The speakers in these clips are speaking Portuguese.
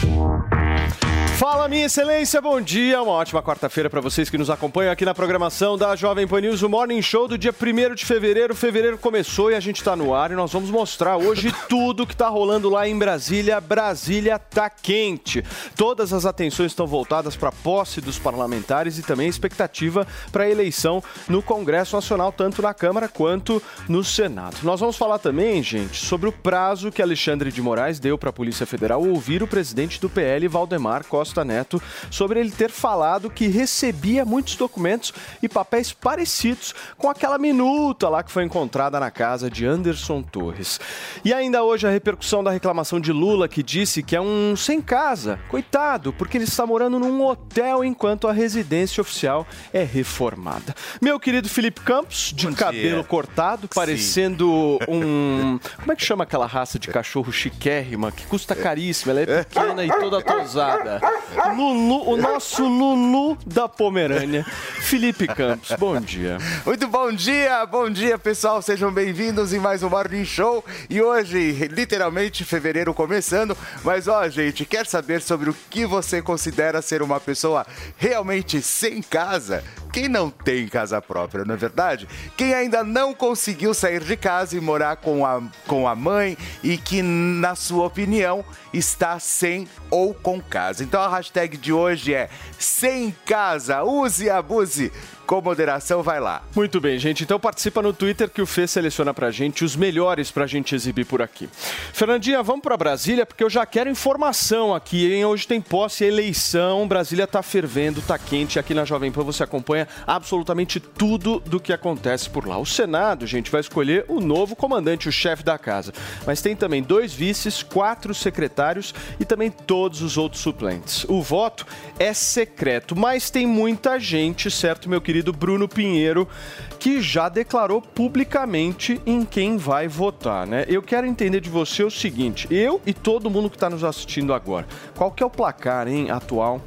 Thank you. Fala, minha excelência, bom dia. Uma ótima quarta-feira para vocês que nos acompanham aqui na programação da Jovem Pan News, o Morning Show do dia 1 de fevereiro. Fevereiro começou e a gente está no ar e nós vamos mostrar hoje tudo que está rolando lá em Brasília. Brasília tá quente. Todas as atenções estão voltadas para a posse dos parlamentares e também a expectativa para a eleição no Congresso Nacional, tanto na Câmara quanto no Senado. Nós vamos falar também, gente, sobre o prazo que Alexandre de Moraes deu para a Polícia Federal ouvir o presidente do PL, Valdemar Costa Neto, sobre ele ter falado que recebia muitos documentos e papéis parecidos com aquela minuta lá que foi encontrada na casa de Anderson Torres. E ainda hoje a repercussão da reclamação de Lula, que disse que é um sem casa, coitado, porque ele está morando num hotel enquanto a residência oficial é reformada. Meu querido Felipe Campos, de Bom cabelo dia. cortado, parecendo um. Como é que chama aquela raça de cachorro chiquérrima que custa caríssima? Ela é pequena e toda tosada. Lulu, o nosso Lulu da Pomerânia. Felipe Campos, bom dia. Muito bom dia, bom dia pessoal, sejam bem-vindos em mais um Morning Show. E hoje, literalmente, fevereiro começando. Mas ó, gente, quer saber sobre o que você considera ser uma pessoa realmente sem casa? Quem não tem casa própria, não é verdade? Quem ainda não conseguiu sair de casa e morar com a, com a mãe e que, na sua opinião, está sem ou com casa. Então a hashtag de hoje é sem casa, use e abuse. Com moderação, vai lá. Muito bem, gente. Então participa no Twitter que o Fê seleciona pra gente os melhores pra gente exibir por aqui. Fernandinha, vamos pra Brasília porque eu já quero informação aqui, hein? Hoje tem posse, eleição, Brasília tá fervendo, tá quente. Aqui na Jovem Pan você acompanha absolutamente tudo do que acontece por lá. O Senado, gente, vai escolher o novo comandante, o chefe da casa. Mas tem também dois vices, quatro secretários e também todos os outros suplentes. O voto é secreto, mas tem muita gente, certo, meu querido Bruno Pinheiro, que já declarou publicamente em quem vai votar, né? Eu quero entender de você o seguinte, eu e todo mundo que está nos assistindo agora, qual que é o placar, hein, atual?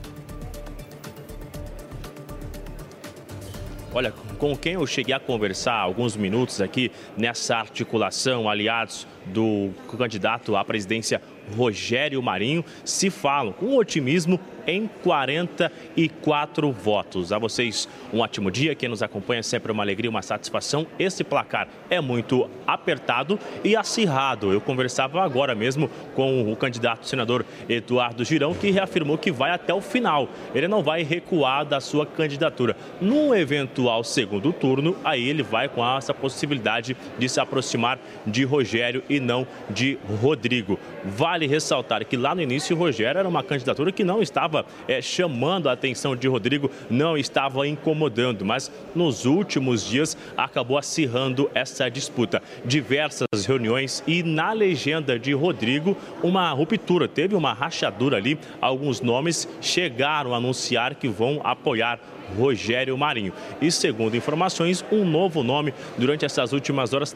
Olha, com quem eu cheguei a conversar alguns minutos aqui nessa articulação, aliados do candidato à presidência Rogério Marinho, se falam com otimismo em 44 votos. A vocês um ótimo dia, quem nos acompanha sempre uma alegria, uma satisfação. Esse placar é muito apertado e acirrado. Eu conversava agora mesmo com o candidato senador Eduardo Girão, que reafirmou que vai até o final. Ele não vai recuar da sua candidatura. Num eventual segundo turno, aí ele vai com essa possibilidade de se aproximar de Rogério e não de Rodrigo. Vale ressaltar que lá no início Rogério era uma candidatura que não estava eh, chamando a atenção de Rodrigo, não estava incomodando, mas nos últimos dias acabou acirrando essa disputa. Diversas reuniões e na legenda de Rodrigo uma ruptura, teve uma rachadura ali, alguns nomes chegaram a anunciar que vão apoiar Rogério Marinho. E segundo informações, um novo nome durante essas últimas horas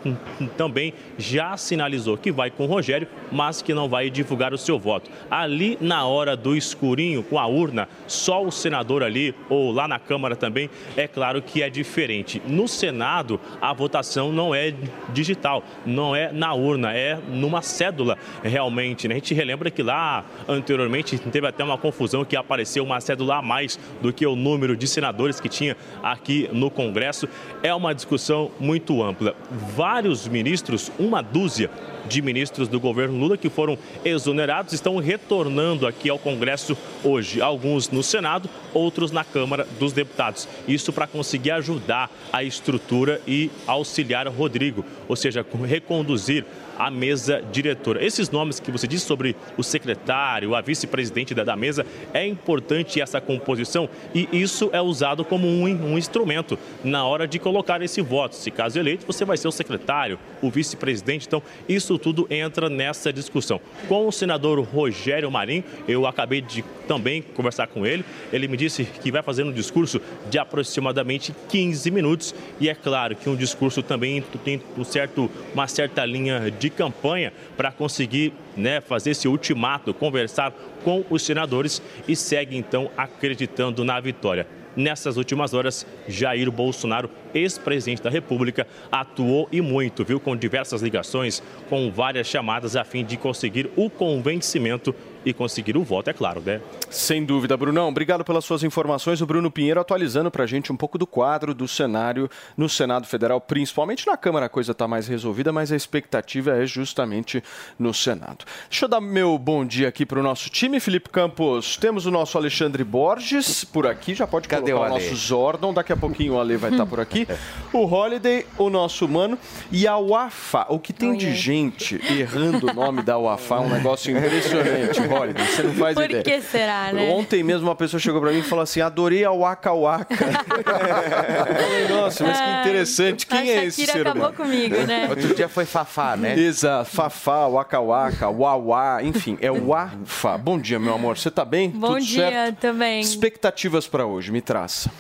também já sinalizou que vai com Rogério, mas que não vai divulgar o seu voto. Ali na hora do escurinho, com a urna, só o senador ali ou lá na Câmara também, é claro que é diferente. No Senado, a votação não é digital, não é na urna, é numa cédula realmente. Né? A gente relembra que lá anteriormente teve até uma confusão que apareceu uma cédula a mais do que o número de senadores que tinha aqui no Congresso. É uma discussão muito ampla. Vários ministros, uma dúzia de ministros do governo Lula que foram exonerados estão retornando aqui ao Congresso hoje. Alguns no Senado, outros na Câmara dos Deputados. Isso para conseguir ajudar a estrutura e auxiliar Rodrigo, ou seja, reconduzir a mesa diretora. Esses nomes que você disse sobre o secretário, a vice-presidente da, mesa, é importante essa composição e isso é usado como um instrumento na hora de colocar esse voto. Se caso eleito, você vai ser o secretário, o vice-presidente. Então, isso tudo entra nessa discussão. Com o senador Rogério Marinho, eu acabei de também conversar com ele. Ele me disse que vai fazer um discurso de aproximadamente 15 minutos e é claro que um discurso também tem um certo, uma certa linha de campanha para conseguir né, fazer esse ultimato, conversar com os senadores e segue então acreditando na vitória. Nessas últimas horas, Jair Bolsonaro, ex-presidente da República, atuou e muito, viu, com diversas ligações, com várias chamadas a fim de conseguir o convencimento e conseguir o voto, é claro, né? Sem dúvida, Brunão. Obrigado pelas suas informações. O Bruno Pinheiro atualizando para a gente um pouco do quadro do cenário no Senado Federal, principalmente na Câmara a coisa está mais resolvida, mas a expectativa é justamente no Senado. Deixa eu dar meu bom dia aqui para o nosso time, Felipe Campos. Temos o nosso Alexandre Borges por aqui, já pode Cadê colocar o, o nosso Zordon. Daqui a pouquinho o Ale vai estar tá por aqui. O Holiday, o nosso humano e a Wafa. O que tem Oi, de gente errando o nome da Wafa é um negócio impressionante. Holiday, você não faz Por ideia. Por que será, né? Ontem mesmo uma pessoa chegou para mim e falou assim, adorei a Waka Waka. Nossa, mas que interessante. Quem é esse ser acabou comigo, né? Outro dia foi Fafá, né? Exato. Fafá, Waka Waka, Wawa, enfim, é Wafa. Bom dia, meu amor. Você tá bem? Bom Tudo dia certo? também. Expectativas para hoje, me traça.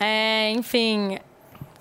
É, enfim,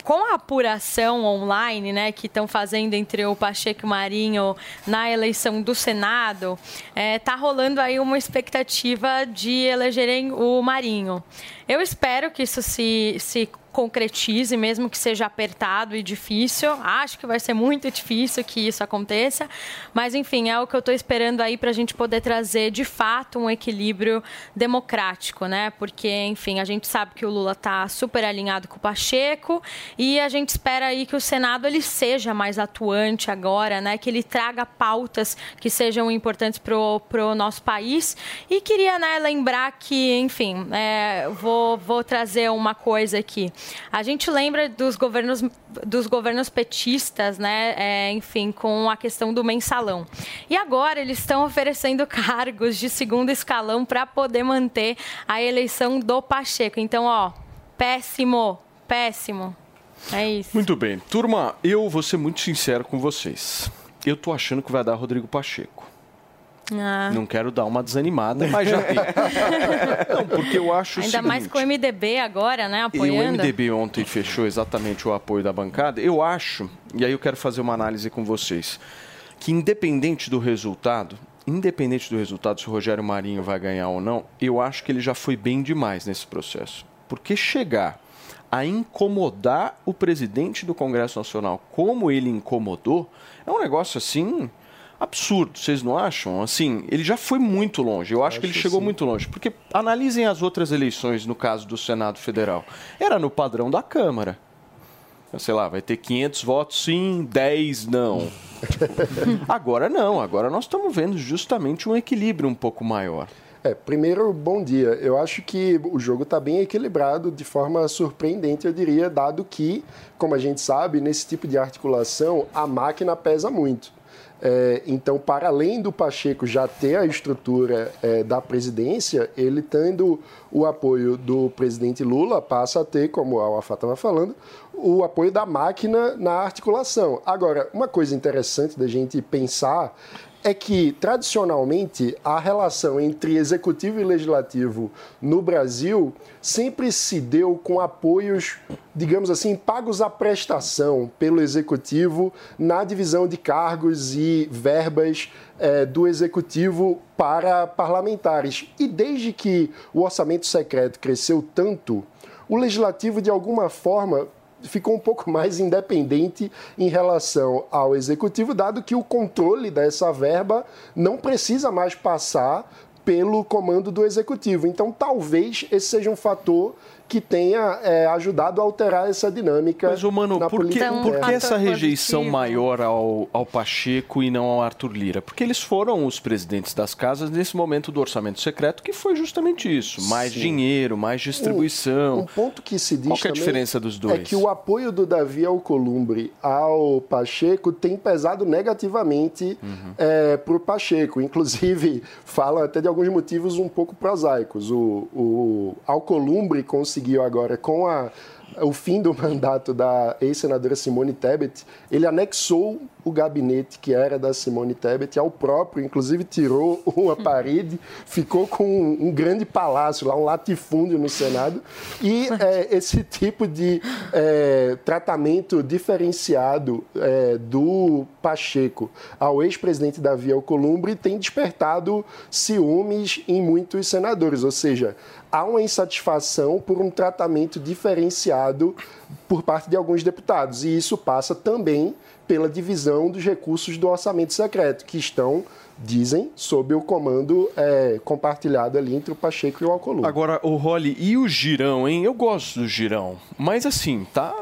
com a apuração online, né, que estão fazendo entre o Pacheco e o Marinho na eleição do Senado, é, tá rolando aí uma expectativa de elegerem o Marinho. Eu espero que isso se, se concretize, mesmo que seja apertado e difícil. Acho que vai ser muito difícil que isso aconteça, mas enfim, é o que eu estou esperando aí para a gente poder trazer de fato um equilíbrio democrático, né? Porque, enfim, a gente sabe que o Lula está super alinhado com o Pacheco e a gente espera aí que o Senado ele seja mais atuante agora, né? Que ele traga pautas que sejam importantes para o nosso país. E queria né, lembrar que, enfim, é, vou, vou trazer uma coisa aqui. A gente lembra dos governos, dos governos petistas, né? É, enfim, com a questão do mensalão. E agora eles estão oferecendo cargos de segundo escalão para poder manter a eleição do Pacheco. Então, ó, péssimo, péssimo. É isso. Muito bem. Turma, eu vou ser muito sincero com vocês. Eu tô achando que vai dar Rodrigo Pacheco. Ah. Não quero dar uma desanimada, mas já tem. Não, porque eu acho Ainda seguinte, mais com o MDB agora, né, apoiando. E o MDB ontem fechou exatamente o apoio da bancada. Eu acho, e aí eu quero fazer uma análise com vocês, que independente do resultado, independente do resultado, se o Rogério Marinho vai ganhar ou não, eu acho que ele já foi bem demais nesse processo. Porque chegar a incomodar o presidente do Congresso Nacional como ele incomodou, é um negócio assim absurdo, vocês não acham? Assim, ele já foi muito longe. Eu acho, acho que ele chegou sim. muito longe. Porque analisem as outras eleições, no caso do Senado Federal. Era no padrão da Câmara. Sei lá, vai ter 500 votos sim, 10 não. agora não, agora nós estamos vendo justamente um equilíbrio um pouco maior. É, primeiro, bom dia. Eu acho que o jogo está bem equilibrado de forma surpreendente, eu diria, dado que, como a gente sabe, nesse tipo de articulação, a máquina pesa muito. É, então, para além do Pacheco já ter a estrutura é, da presidência, ele tendo o apoio do presidente Lula, passa a ter, como a Alfa estava falando, o apoio da máquina na articulação. Agora, uma coisa interessante da gente pensar é que, tradicionalmente, a relação entre executivo e legislativo no Brasil sempre se deu com apoios, digamos assim, pagos à prestação pelo executivo na divisão de cargos e verbas é, do executivo para parlamentares. E desde que o orçamento secreto cresceu tanto, o legislativo, de alguma forma, ficou um pouco mais independente em relação ao executivo, dado que o controle dessa verba não precisa mais passar pelo comando do executivo. Então, talvez esse seja um fator que tenha é, ajudado a alterar essa dinâmica. Mas, mano, na por que, política por que essa rejeição positivo. maior ao, ao Pacheco e não ao Arthur Lira? Porque eles foram os presidentes das casas nesse momento do orçamento secreto, que foi justamente isso: mais Sim. dinheiro, mais distribuição. Um ponto que se diz Qual que é a diferença dos dois? É que o apoio do Davi Alcolumbre ao Pacheco tem pesado negativamente Uhum. para o Pacheco. Inclusive, falam até de alguns motivos um pouco prosaicos. O, o Alcolumbre conseguiu agora, com a, o fim do mandato da ex-senadora Simone Tebet, ele anexou o gabinete que era da Simone Tebet ao próprio, inclusive tirou uma parede, ficou com um, um grande palácio lá, um latifúndio no Senado. E é, esse tipo de é, tratamento diferenciado é, do Pacheco ao ex-presidente Davi Alcolumbre tem despertado ciúmes em muitos senadores, ou seja, há uma insatisfação por um tratamento diferenciado por parte de alguns deputados. E isso passa também pela divisão dos recursos do orçamento secreto, que estão, dizem, sob o comando é, compartilhado ali entre o Pacheco e o Alcolumbre. Agora, o Rolly e o Girão, hein? Eu gosto do Girão, mas assim, tá,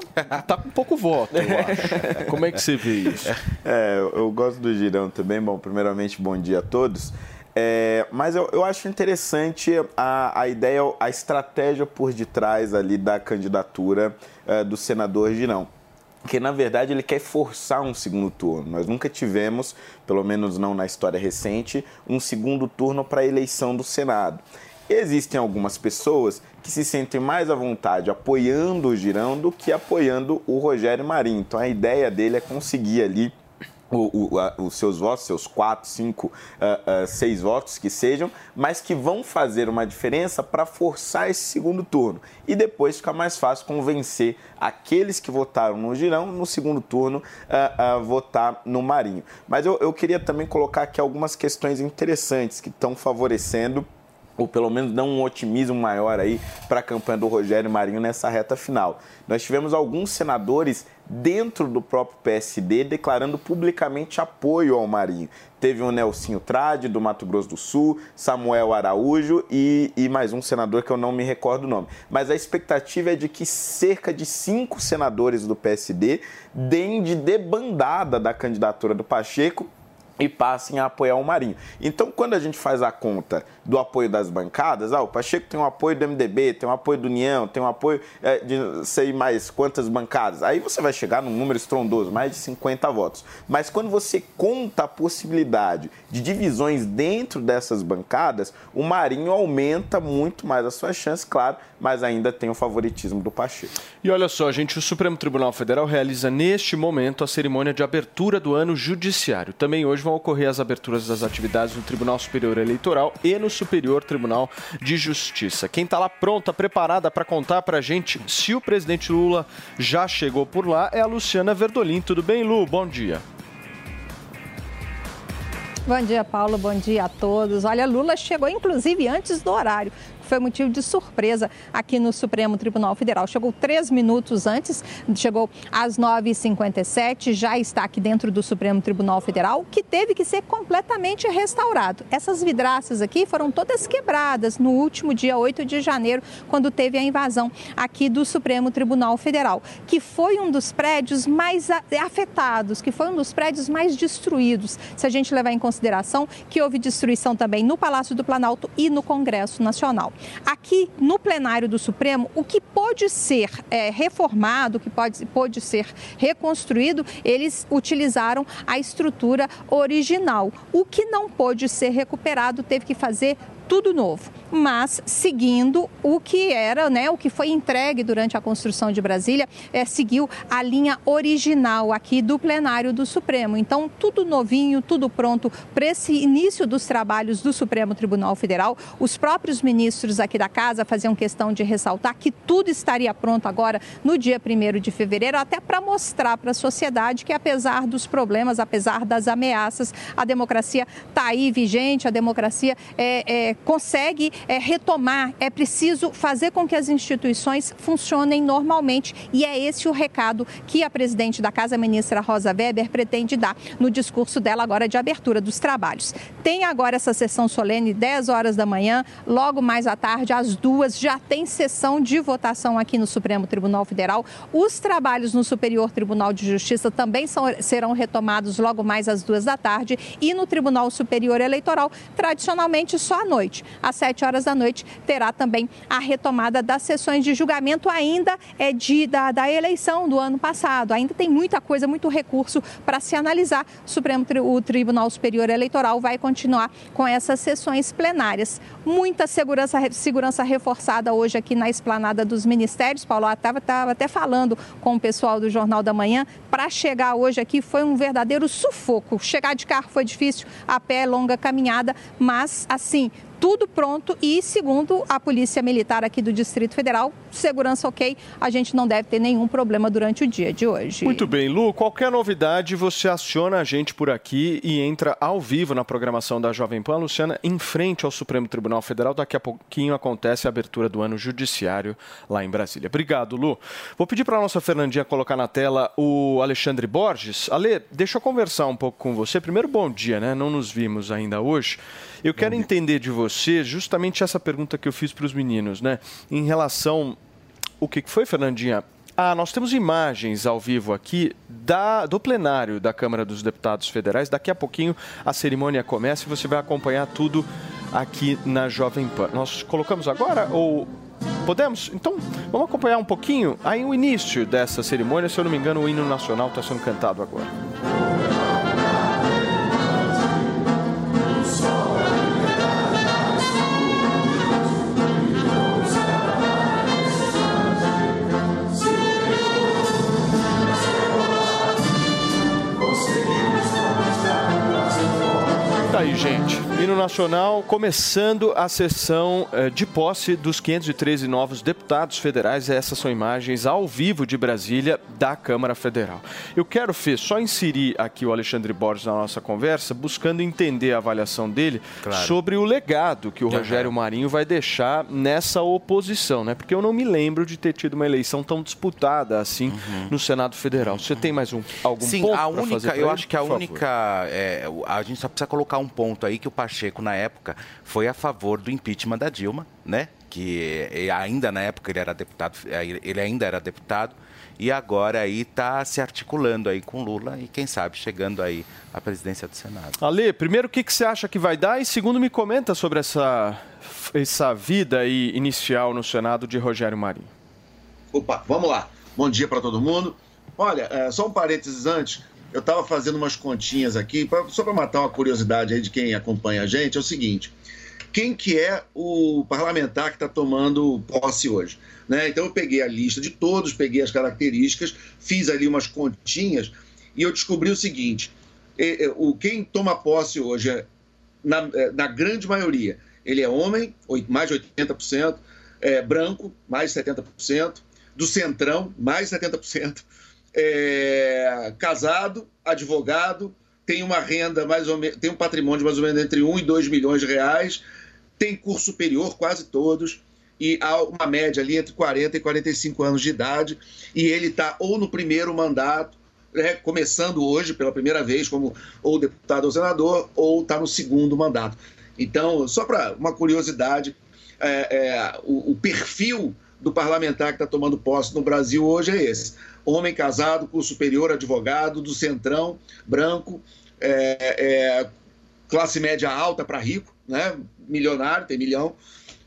tá com pouco voto, eu acho. Como é que você vê isso? É, eu- eu gosto do Girão também. Bom, primeiramente, bom dia a todos. É, mas eu, eu acho interessante a, a ideia, a estratégia por detrás ali da candidatura é, do senador Girão. Porque, na verdade, ele quer forçar um segundo turno. Nós nunca tivemos, pelo menos não na história recente, um segundo turno para a eleição do Senado. Existem algumas pessoas que se sentem mais à vontade apoiando o Girão do que apoiando o Rogério Marinho. Então a ideia dele é conseguir ali o- o- a- os seus votos, seus quatro, cinco, ah, ah, seis votos que sejam, mas que vão fazer uma diferença para forçar esse segundo turno. E depois fica mais fácil convencer aqueles que votaram no Girão, no segundo turno, a, a votar no Marinho. Mas eu, eu queria também colocar aqui algumas questões interessantes que estão favorecendo ou pelo menos dão um otimismo maior aí para a campanha do Rogério Marinho nessa reta final. Nós tivemos alguns senadores dentro do próprio PSD declarando publicamente apoio ao Marinho. Teve o Nelsinho Trade, do Mato Grosso do Sul, Samuel Araújo e, e mais um senador que eu não me recordo o nome. Mas a expectativa é de que cerca de cinco senadores do PSD deem de debandada da candidatura do Pacheco e passem a apoiar o Marinho. Então, quando a gente faz a conta do apoio das bancadas, ah, o Pacheco tem um apoio do MDB, tem um apoio do União, tem um apoio eh, de sei mais quantas bancadas, aí você vai chegar num número estrondoso, mais de 50 votos. Mas quando você conta a possibilidade de divisões dentro dessas bancadas, o Marinho aumenta muito mais as suas chances, claro, mas ainda tem o favoritismo do Pacheco. E olha só, gente, o Supremo Tribunal Federal realiza neste momento a cerimônia de abertura do ano judiciário. Também hoje vão ocorrer as aberturas das atividades no Tribunal Superior Eleitoral e no Superior Tribunal de Justiça. Quem está lá pronta, preparada para contar para a gente se o presidente Lula já chegou por lá é a Luciana Verdolim. Tudo bem, Lu? Bom dia. Bom dia, Paulo. Bom dia a todos. Olha, Lula chegou inclusive antes do horário. Foi motivo de surpresa aqui no Supremo Tribunal Federal. Chegou três minutos antes, chegou às 9h57, já está aqui dentro do Supremo Tribunal Federal, que teve que ser completamente restaurado. Essas vidraças aqui foram todas quebradas no último dia 8 de janeiro, quando teve a invasão aqui do Supremo Tribunal Federal, que foi um dos prédios mais afetados, que foi um dos prédios mais destruídos, se a gente levar em consideração que houve destruição também no Palácio do Planalto e no Congresso Nacional. Aqui no plenário do Supremo, o que pode ser é, reformado, o que pode, pode ser reconstruído, eles utilizaram a estrutura original. O que não pôde ser recuperado teve que fazer tudo novo, mas seguindo o que era, né, o que foi entregue durante a construção de Brasília, é, seguiu a linha original aqui do plenário do Supremo. Então, tudo novinho, tudo pronto para esse início dos trabalhos do Supremo Tribunal Federal. Os próprios ministros aqui da casa faziam questão de ressaltar que tudo estaria pronto agora no dia 1 de fevereiro, até para mostrar para a sociedade que, apesar dos problemas, apesar das ameaças, a democracia está aí vigente, a democracia é, é, consegue é, retomar, é preciso fazer com que as instituições funcionem normalmente e é esse o recado que a presidente da Casa, ministra Rosa Weber, pretende dar no discurso dela agora de abertura dos trabalhos. Tem agora essa sessão solene, 10 horas da manhã, logo mais à tarde, às duas, já tem sessão de votação aqui no Supremo Tribunal Federal. Os trabalhos no Superior Tribunal de Justiça também são, serão retomados logo mais às duas da tarde e no Tribunal Superior Eleitoral, tradicionalmente só à noite. Às sete horas da noite terá também a retomada das sessões de julgamento ainda é de, da, da eleição do ano passado. Ainda tem muita coisa, muito recurso para se analisar. O Supremo o Tribunal Superior Eleitoral vai continuar com essas sessões plenárias. Muita segurança, segurança reforçada hoje aqui na esplanada dos ministérios. Paulo estava até falando com o pessoal do Jornal da Manhã. Para chegar hoje aqui foi um verdadeiro sufoco. Chegar de carro foi difícil, a pé, longa caminhada, mas assim, tudo pronto e, segundo a Polícia Militar aqui do Distrito Federal, segurança ok, a gente não deve ter nenhum problema durante o dia de hoje. Muito bem, Lu, qualquer novidade você aciona a gente por aqui e entra ao vivo na programação da Jovem Pan. Luciana, em frente ao Supremo Tribunal Federal, daqui a pouquinho acontece a abertura do ano judiciário lá em Brasília. Obrigado, Lu. Vou pedir para a nossa Fernandinha colocar na tela o Alexandre Borges. Ale, deixa eu conversar um pouco com você. Primeiro, bom dia, né? Não nos vimos ainda hoje. Eu quero entender de você justamente essa pergunta que eu fiz para os meninos, né? Em relação. O que foi, Fernandinha? Ah, nós temos imagens ao vivo aqui da, do plenário da Câmara dos Deputados Federais. Daqui a pouquinho a cerimônia começa e você vai acompanhar tudo aqui na Jovem Pan. Nós colocamos agora ou podemos? Então vamos acompanhar um pouquinho aí o início dessa cerimônia. Se eu não me engano, o hino nacional está sendo cantado agora. Aí, gente. Hino Nacional começando a sessão eh, de posse dos 513 novos deputados federais. Essas são imagens ao vivo de Brasília da Câmara Federal. Eu quero, Fê, só inserir aqui o Alexandre Borges na nossa conversa, buscando entender a avaliação dele Claro. sobre o legado que o Rogério Marinho vai deixar nessa oposição, né? Porque eu não me lembro de ter tido uma eleição tão disputada assim no Senado Federal. Você tem mais um algum Sim, ponto a fazer única, pra eu acho que a Por única, é, a gente só precisa colocar um ponto aí que o Pacheco na época foi a favor do impeachment da Dilma, né? Que ainda na época ele era deputado, ele ainda era deputado e agora aí está se articulando aí com Lula e quem sabe chegando aí à presidência do Senado. Ale, primeiro, o que, que você acha que vai dar? E segundo, me comenta sobre essa, essa vida aí inicial no Senado de Rogério Marinho. Opa, vamos lá. Bom dia para todo mundo. Olha, é, só um parênteses antes. Eu estava fazendo umas continhas aqui, pra- só para matar uma curiosidade aí de quem acompanha a gente, é o seguinte. Quem que é o parlamentar que está tomando posse hoje? Né? Então eu peguei a lista de todos, peguei as características, fiz ali umas continhas e eu descobri o seguinte. o, quem toma posse hoje, é, na, é, na grande maioria, ele é homem, mais de 80%, é, branco, mais de 70%, do centrão, mais de 70%, é, casado, advogado, tem uma renda mais ou menos, tem um patrimônio de mais ou menos entre 1 e 2 milhões de reais, tem curso superior, quase todos, e há uma média ali entre 40 e 45 anos de idade, e ele está ou no primeiro mandato, né, começando hoje pela primeira vez como ou deputado ou senador, ou está no segundo mandato. Então, só para uma curiosidade, é, é, o, o perfil do parlamentar que está tomando posse no Brasil hoje é esse: homem casado, curso superior, advogado, do centrão, branco, é, é, classe média alta para rico, né? milionário, tem milhão,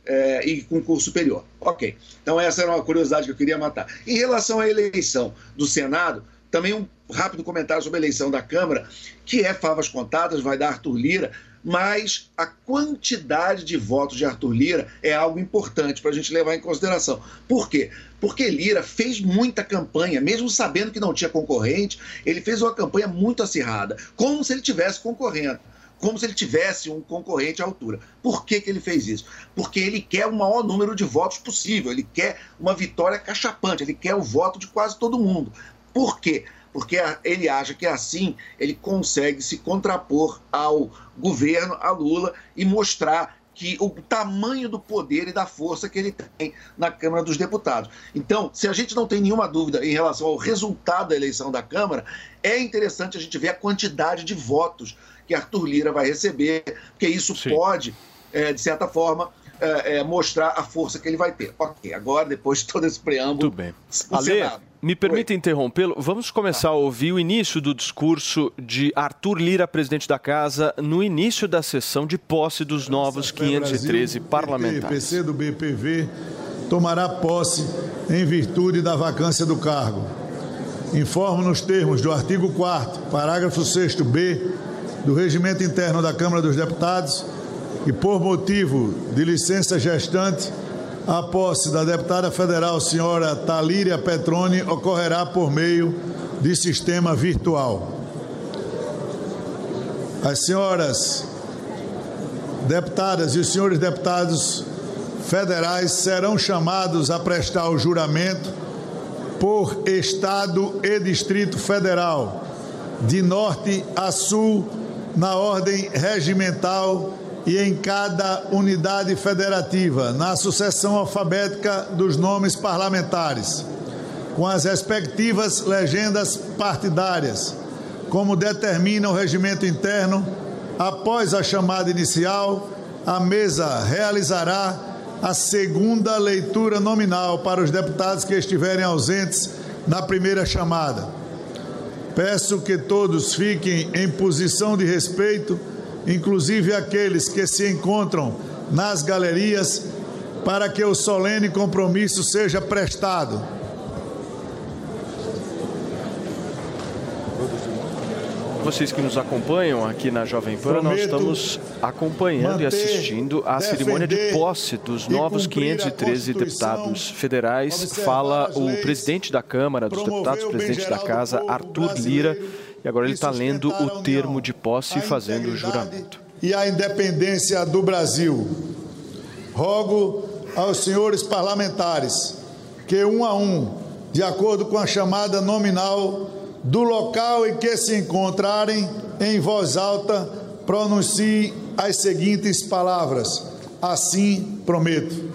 é, e com curso superior. Ok. Então, essa era uma curiosidade que eu queria matar. Em relação à eleição do Senado, também um rápido comentário sobre a eleição da Câmara, que é favas contadas, vai dar Arthur Lira, mas a quantidade de votos de Arthur Lira é algo importante para a gente levar em consideração. Por quê? Porque Lira fez muita campanha, mesmo sabendo que não tinha concorrente, ele fez uma campanha muito acirrada, como se ele tivesse concorrendo como se ele tivesse um concorrente à altura. Por que, que ele fez isso? Porque ele quer o maior número de votos possível, ele quer uma vitória cachapante, ele quer o voto de quase todo mundo. Por quê? Porque ele acha que assim ele consegue se contrapor ao governo, a Lula, e mostrar que o tamanho do poder e da força que ele tem na Câmara dos Deputados. Então, se a gente não tem nenhuma dúvida em relação ao resultado da eleição da Câmara, é interessante a gente ver a quantidade de votos que Arthur Lira vai receber, porque isso Sim. pode, é, de certa forma, é, é, mostrar a força que ele vai ter. Ok, agora, depois de todo esse preâmbulo. Tudo bem. Ale, me permita interrompê-lo. Vamos começar a ouvir o início do discurso de Arthur Lira, presidente da Casa, no início da sessão de posse dos novos 513 parlamentares. O PC do BPV tomará posse em virtude da vacância do cargo. Informo nos termos do artigo 4 parágrafo 6b do Regimento Interno da Câmara dos Deputados e por motivo de licença gestante, a posse da deputada federal senhora Talíria Petroni ocorrerá por meio de sistema virtual. As senhoras deputadas e os senhores deputados federais serão chamados a prestar o juramento por Estado e Distrito Federal, de norte a sul, na ordem regimental e em cada unidade federativa, na sucessão alfabética dos nomes parlamentares, com as respectivas legendas partidárias, como determina o regimento interno, após a chamada inicial, a mesa realizará a segunda leitura nominal para os deputados que estiverem ausentes na primeira chamada. Peço que todos fiquem em posição de respeito inclusive aqueles que se encontram nas galerias, para que o solene compromisso seja prestado. Vocês que nos acompanham aqui na Jovem Pan, nós estamos acompanhando e assistindo a cerimônia de posse dos novos 513 deputados federais. Fala o presidente da Câmara dos Deputados, presidente da Casa, Arthur Lira e agora ele está lendo o termo de posse e fazendo o juramento. E a independência do Brasil. Rogo aos senhores parlamentares que, um a um, de acordo com a chamada nominal do local em que se encontrarem, em voz alta, pronuncie as seguintes palavras. Assim prometo.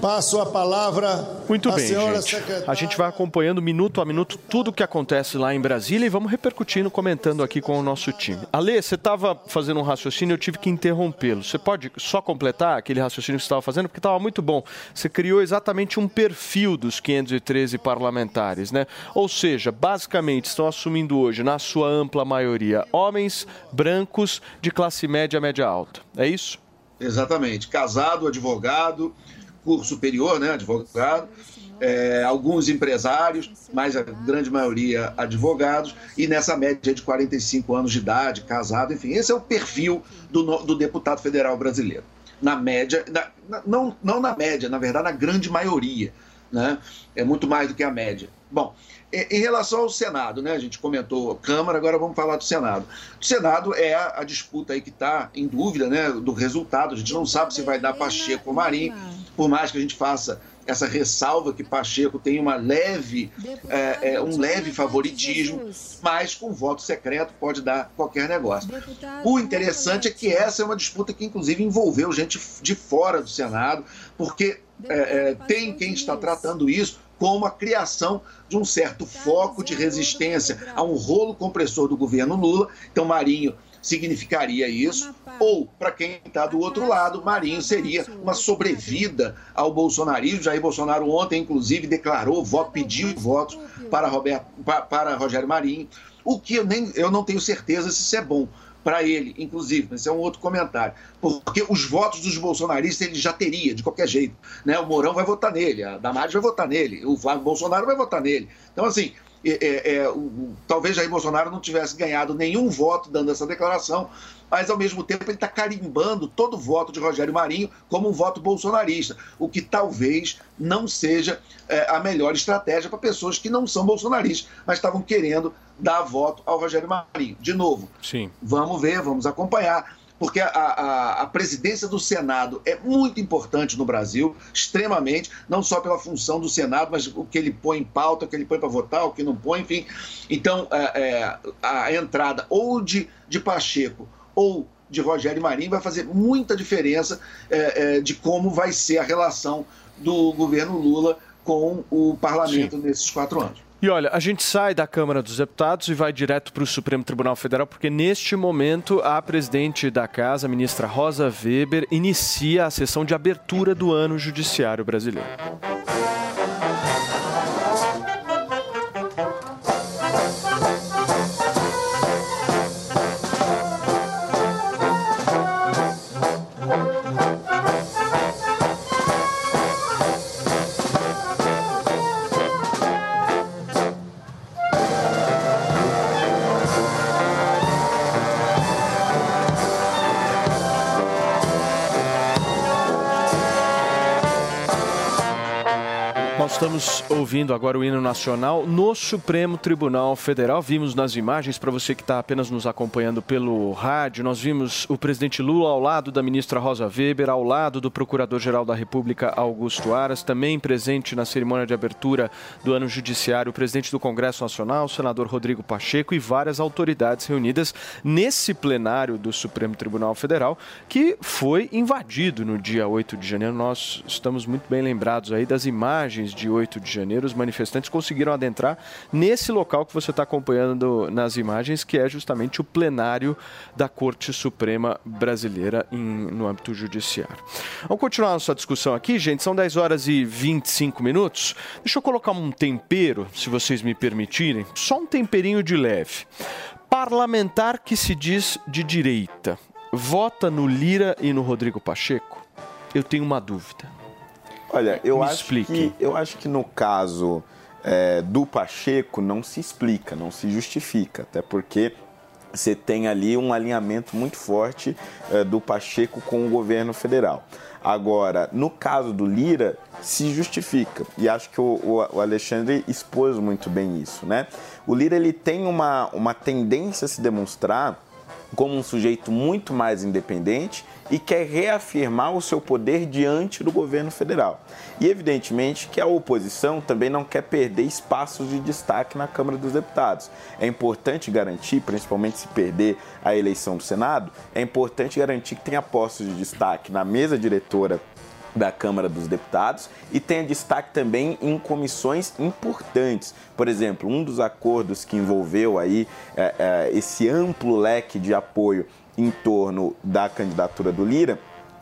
Passo a palavra muito bem, gente. Secretária... A gente vai acompanhando minuto a minuto tudo o que acontece lá em Brasília e vamos repercutindo, comentando aqui com o nosso time. Ale, você estava fazendo um raciocínio, eu tive que interrompê-lo. Você pode só completar aquele raciocínio que você estava fazendo? Porque estava muito bom. Você criou exatamente um perfil dos 513 parlamentares, né? Ou seja, basicamente estão assumindo hoje, na sua ampla maioria, homens brancos de classe média, média alta. É isso? Exatamente. Casado, advogado, curso superior, né, advogado, é, alguns empresários, mas a grande maioria advogados, e nessa média de 45 anos de idade, casado, enfim, esse é o perfil do, do deputado federal brasileiro. Na média, na, não, não na média, na verdade, na grande maioria. Né? É muito mais do que a média. Bom, em relação ao Senado, né? A gente comentou Câmara, agora vamos falar do Senado. O Senado é a, a disputa aí que está em dúvida, né? Do resultado. A gente não sabe se vai dar Pacheco ou Marinho, por mais que a gente faça essa ressalva que Pacheco tem uma leve, é, é, um leve favoritismo, mas com voto secreto pode dar qualquer negócio. O interessante é que essa é uma disputa que, inclusive, envolveu gente de fora do Senado, porque é, é tem quem está tratando isso como a criação de um certo foco de resistência a um rolo compressor do governo Lula. Então, Marinho significaria isso, ou, para quem está do outro lado, Marinho seria uma sobrevida ao bolsonarismo. Jair Bolsonaro ontem, inclusive, declarou voto, pediu votos para, Roberto, para, Rogério Marinho, o que eu, nem, eu não tenho certeza se isso é bom para ele, inclusive, esse é um outro comentário, porque os votos dos bolsonaristas ele já teria, de qualquer jeito. Né? O Mourão vai votar nele, a Damares vai votar nele, o Flávio Bolsonaro vai votar nele. Então, assim, é, é, é, o, talvez Jair Bolsonaro não tivesse ganhado nenhum voto dando essa declaração, mas ao mesmo tempo ele está carimbando todo o voto de Rogério Marinho como um voto bolsonarista, o que talvez não seja é, a melhor estratégia para pessoas que não são bolsonaristas, mas estavam querendo dar voto ao Rogério Marinho. De novo, Sim. vamos ver, vamos acompanhar porque a, a, a, presidência do Senado é muito importante no Brasil, extremamente, não só pela função do Senado, mas o que ele põe em pauta, o que ele põe para votar, o que não põe, enfim. Então, é, é, a entrada ou de, de Pacheco ou de Rogério Marinho, vai fazer muita diferença é, é, de como vai ser a relação do governo Lula com o parlamento Sim. nesses quatro anos. E olha, a gente sai da Câmara dos Deputados e vai direto para o Supremo Tribunal Federal, porque neste momento a presidente da casa, a ministra Rosa Weber, inicia a sessão de abertura do ano judiciário brasileiro. Estamos ouvindo agora o hino nacional no Supremo Tribunal Federal. Vimos nas imagens, para você que está apenas nos acompanhando pelo rádio, nós vimos o presidente Lula ao lado da ministra Rosa Weber, ao lado do Procurador-Geral da República Augusto Aras, também presente na cerimônia de abertura do ano judiciário, o presidente do Congresso Nacional, o senador Rodrigo Pacheco e várias autoridades reunidas nesse plenário do Supremo Tribunal Federal, que foi invadido no dia 8 de janeiro. Nós estamos muito bem lembrados aí das imagens de 8 de janeiro, os manifestantes conseguiram adentrar nesse local que você está acompanhando nas imagens, que é justamente o plenário da Corte Suprema Brasileira em, no âmbito judiciário. Vamos continuar nossa discussão aqui, gente. São 10 horas e 25 minutos. Deixa eu colocar um tempero, se vocês me permitirem, só um temperinho de leve. Parlamentar que se diz de direita vota no Lira e no Rodrigo Pacheco? Eu tenho uma dúvida. Olha, eu Me acho explique. que eu acho que no caso é, do Pacheco não se explica, não se justifica, até porque você tem ali um alinhamento muito forte é, do Pacheco com o governo federal. Agora, no caso do Lira, se justifica. E acho que o, o, Alexandre expôs muito bem isso, né? O Lira ele tem uma, uma tendência a se demonstrar como um sujeito muito mais independente e quer reafirmar o seu poder diante do governo federal. E evidentemente que a oposição também não quer perder espaços de destaque na Câmara dos Deputados. É importante garantir, principalmente se perder a eleição do Senado, é importante garantir que tenha postos de destaque na mesa diretora da Câmara dos Deputados e tenha destaque também em comissões importantes. Por exemplo, um dos acordos que envolveu aí é, é, esse amplo leque de apoio em torno da candidatura do Lira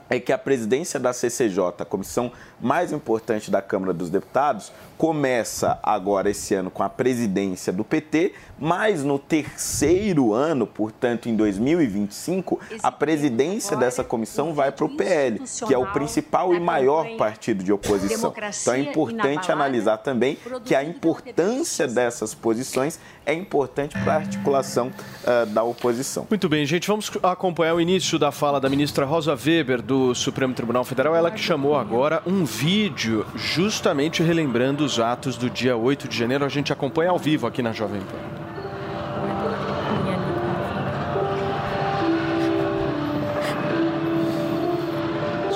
é que a presidência da CCJ, a comissão mais importante da Câmara dos Deputados, começa agora esse ano com a presidência do PT, mas no terceiro ano, portanto em 2025, a presidência dessa comissão vai para o PL, que é o principal e maior partido de oposição. Então é importante analisar também que a importância dessas posições é importante para a articulação uh, da oposição. Muito bem, gente, vamos acompanhar o início da fala da ministra Rosa Weber do Supremo Tribunal Federal, ela que chamou agora um vídeo justamente relembrando os atos do dia 8 de janeiro. A gente acompanha ao vivo aqui na Jovem Pan.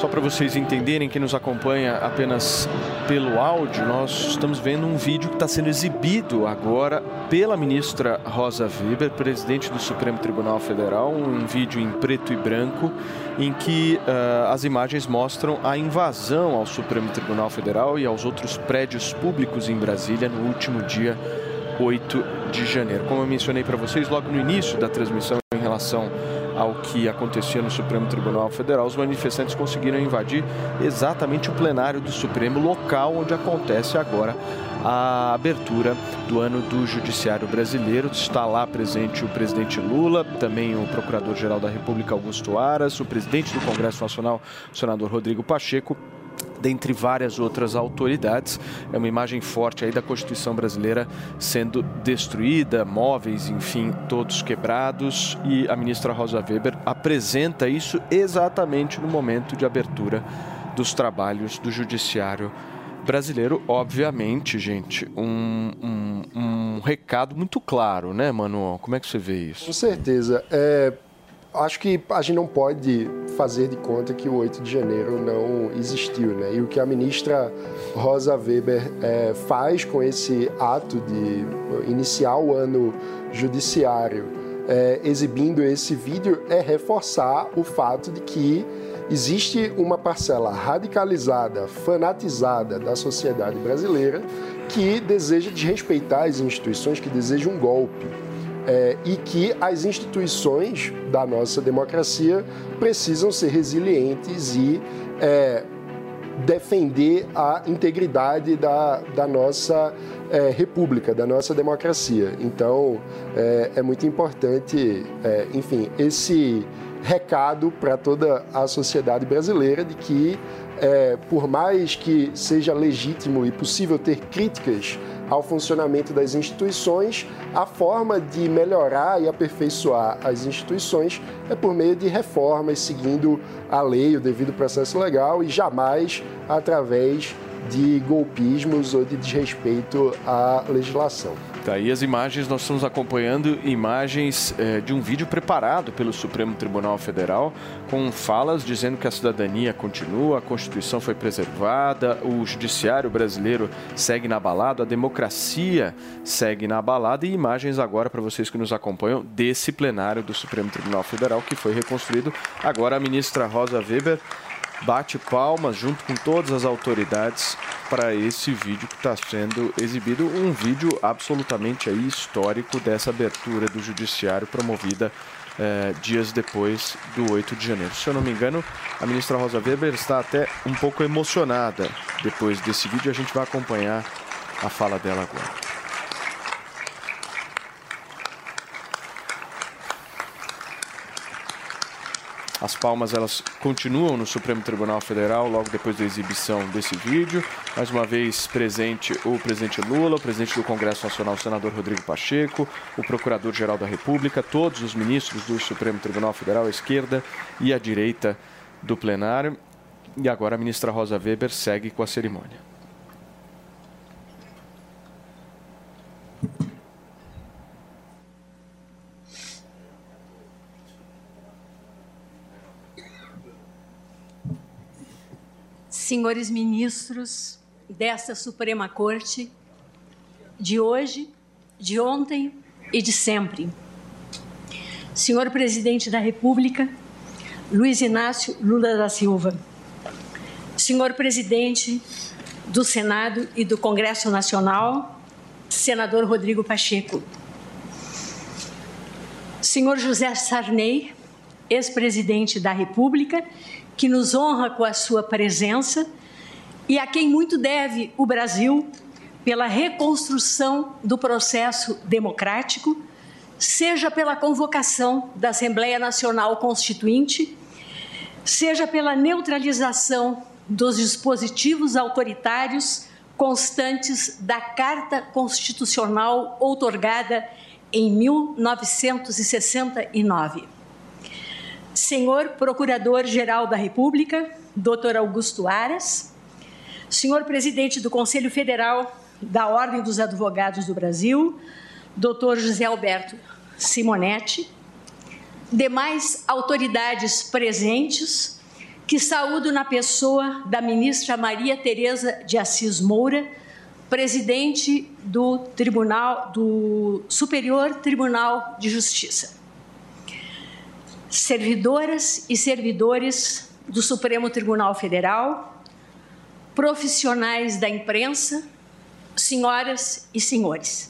Só para vocês entenderem, quem nos acompanha apenas pelo áudio, nós estamos vendo um vídeo que está sendo exibido agora pela ministra Rosa Weber, presidente do Supremo Tribunal Federal, um vídeo em preto e branco, em que uh, as imagens mostram a invasão ao Supremo Tribunal Federal e aos outros prédios públicos em Brasília no último dia 8 de janeiro. Como eu mencionei para vocês logo no início da transmissão em relação ao que acontecia no Supremo Tribunal Federal, os manifestantes conseguiram invadir exatamente o plenário do Supremo, local onde acontece agora a abertura do ano do Judiciário Brasileiro. Está lá presente o presidente Lula, também o Procurador-Geral da República Augusto Aras, o presidente do Congresso Nacional, o senador Rodrigo Pacheco dentre várias outras autoridades. É uma imagem forte aí da Constituição brasileira sendo destruída, móveis, enfim, todos quebrados. E a ministra Rosa Weber apresenta isso exatamente no momento de abertura dos trabalhos do Judiciário brasileiro, obviamente, gente, um, um, um, recado muito claro, né, Mano? Como é que você vê isso? Com certeza. É, acho que a gente não pode fazer de conta que o 8 de janeiro não existiu, né? E o que a ministra Rosa Weber é, faz com esse ato de iniciar o ano judiciário é, exibindo esse vídeo é reforçar o fato de que existe uma parcela radicalizada, fanatizada da sociedade brasileira que deseja desrespeitar as instituições, que deseja um golpe. É, e que as instituições da nossa democracia precisam ser resilientes e é, defender a integridade da, da nossa é, república, da nossa democracia. Então, é, é muito importante, é, enfim, esse recado para toda a sociedade brasileira de que, é, por mais que seja legítimo e possível ter críticas ao funcionamento das instituições, a forma de melhorar e aperfeiçoar as instituições é por meio de reformas, seguindo a lei, o devido processo legal e jamais através de golpismos ou de desrespeito à legislação. Tá aí as imagens, nós estamos acompanhando imagens eh, de um vídeo preparado pelo Supremo Tribunal Federal com falas dizendo que a cidadania continua, a Constituição foi preservada, o judiciário brasileiro segue na balada, a democracia segue na balada e imagens agora para vocês que nos acompanham desse plenário do Supremo Tribunal Federal que foi reconstruído. Agora a ministra Rosa Weber bate palmas junto com todas as autoridades para esse vídeo que está sendo exibido, um vídeo absolutamente aí histórico dessa abertura do judiciário promovida eh, dias depois do 8 de janeiro. Se eu não me engano, a ministra Rosa Weber está até um pouco emocionada depois desse vídeo. A gente vai acompanhar a fala dela agora. As palmas elas continuam no Supremo Tribunal Federal logo depois da exibição desse vídeo. Mais uma vez presente o presidente Lula, o presidente do Congresso Nacional, o senador Rodrigo Pacheco, o procurador-geral da República, todos os ministros do Supremo Tribunal Federal, à esquerda e à direita do plenário. E agora a ministra Rosa Weber segue com a cerimônia. Senhores ministros desta Suprema Corte, de hoje, de ontem e de sempre. Senhor Presidente da República, Luiz Inácio Lula da Silva. Senhor Presidente do Senado e do Congresso Nacional, Senador Rodrigo Pacheco. Senhor José Sarney, ex-presidente da República que nos honra com a sua presença e a quem muito deve o Brasil pela reconstrução do processo democrático, seja pela convocação da Assembleia Nacional Constituinte, seja pela neutralização dos dispositivos autoritários constantes da Carta Constitucional outorgada em 1969 senhor Procurador-Geral da República, doutor Augusto Aras, senhor presidente do Conselho Federal da Ordem dos Advogados do Brasil, doutor José Alberto Simonetti, demais autoridades presentes, que saúdo na pessoa da ministra Maria Tereza de Assis Moura, presidente do Tribunal do Superior Tribunal de Justiça servidoras e servidores do Supremo Tribunal Federal, profissionais da imprensa, senhoras e senhores.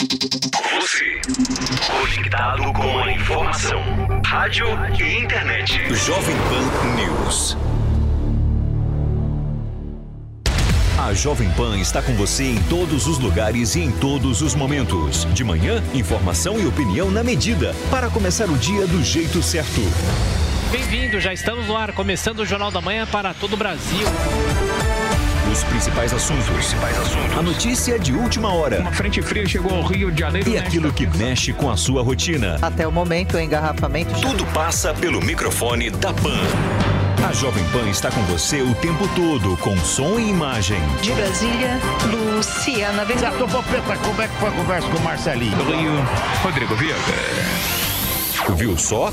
Você, conectado com a informação, rádio e internet. Jovem Pan News. A Jovem Pan está com você em todos os lugares e em todos os momentos. De manhã, informação e opinião na medida, para começar o dia do jeito certo. Bem-vindo, já estamos no ar, começando o Jornal da Manhã para todo o Brasil. Os principais assuntos. A notícia de última hora. Uma frente fria chegou ao Rio de Janeiro. E aquilo que mexe com a sua rotina. Até o momento, o engarrafamento. Tudo passa pelo microfone da Pan. A Jovem Pan está com você o tempo todo, com som e imagem. De Brasília, Luciana Ventura. Zato Preta, como é que foi a conversa com o Marcelinho? Do Rio, Rodrigo Viega. Viu só?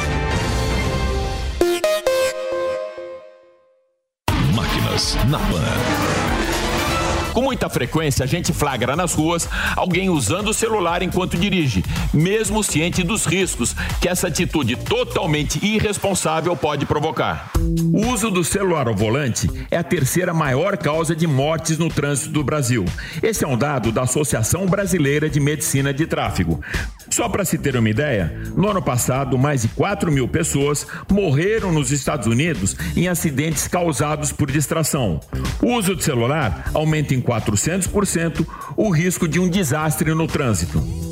Na Pan. Com muita frequência, a gente flagra nas ruas alguém usando o celular enquanto dirige, mesmo ciente dos riscos que essa atitude totalmente irresponsável pode provocar. O uso do celular ao volante é a terceira maior causa de mortes no trânsito do Brasil. Esse é um dado da Associação Brasileira de Medicina de Tráfego. Só para se ter uma ideia, no ano passado, mais de 4 mil pessoas morreram nos Estados Unidos em acidentes causados por distração. O uso do celular aumenta em 400% o risco de um desastre no trânsito.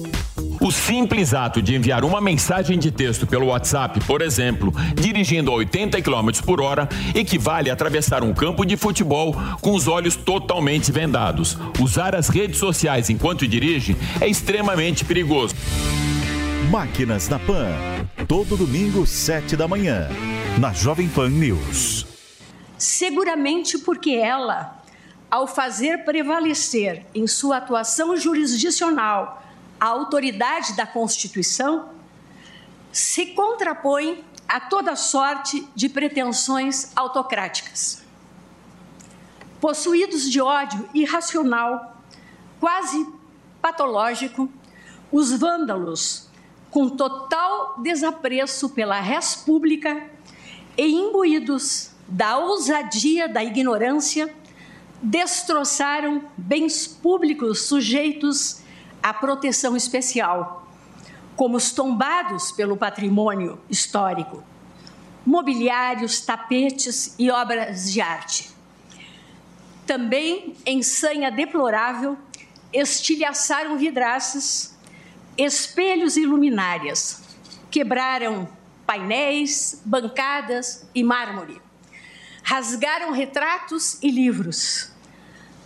O simples ato de enviar uma mensagem de texto pelo WhatsApp, por exemplo, dirigindo a 80 km por hora, equivale a atravessar um campo de futebol com os olhos totalmente vendados. Usar as redes sociais enquanto dirige é extremamente perigoso. Máquinas na Pan. Todo domingo, 7 da manhã. Na Jovem Pan News. Seguramente porque ela, ao fazer prevalecer em sua atuação jurisdicional a autoridade da Constituição, se contrapõe a toda sorte de pretensões autocráticas. Possuídos de ódio irracional, quase patológico, os vândalos, com total desapreço pela res pública e imbuídos da ousadia da ignorância, destroçaram bens públicos sujeitos à proteção especial, como os tombados pelo patrimônio histórico, mobiliários, tapetes e obras de arte. Também, em sanha deplorável, estilhaçaram vidraças, espelhos e luminárias, quebraram painéis, bancadas e mármore, rasgaram retratos e livros,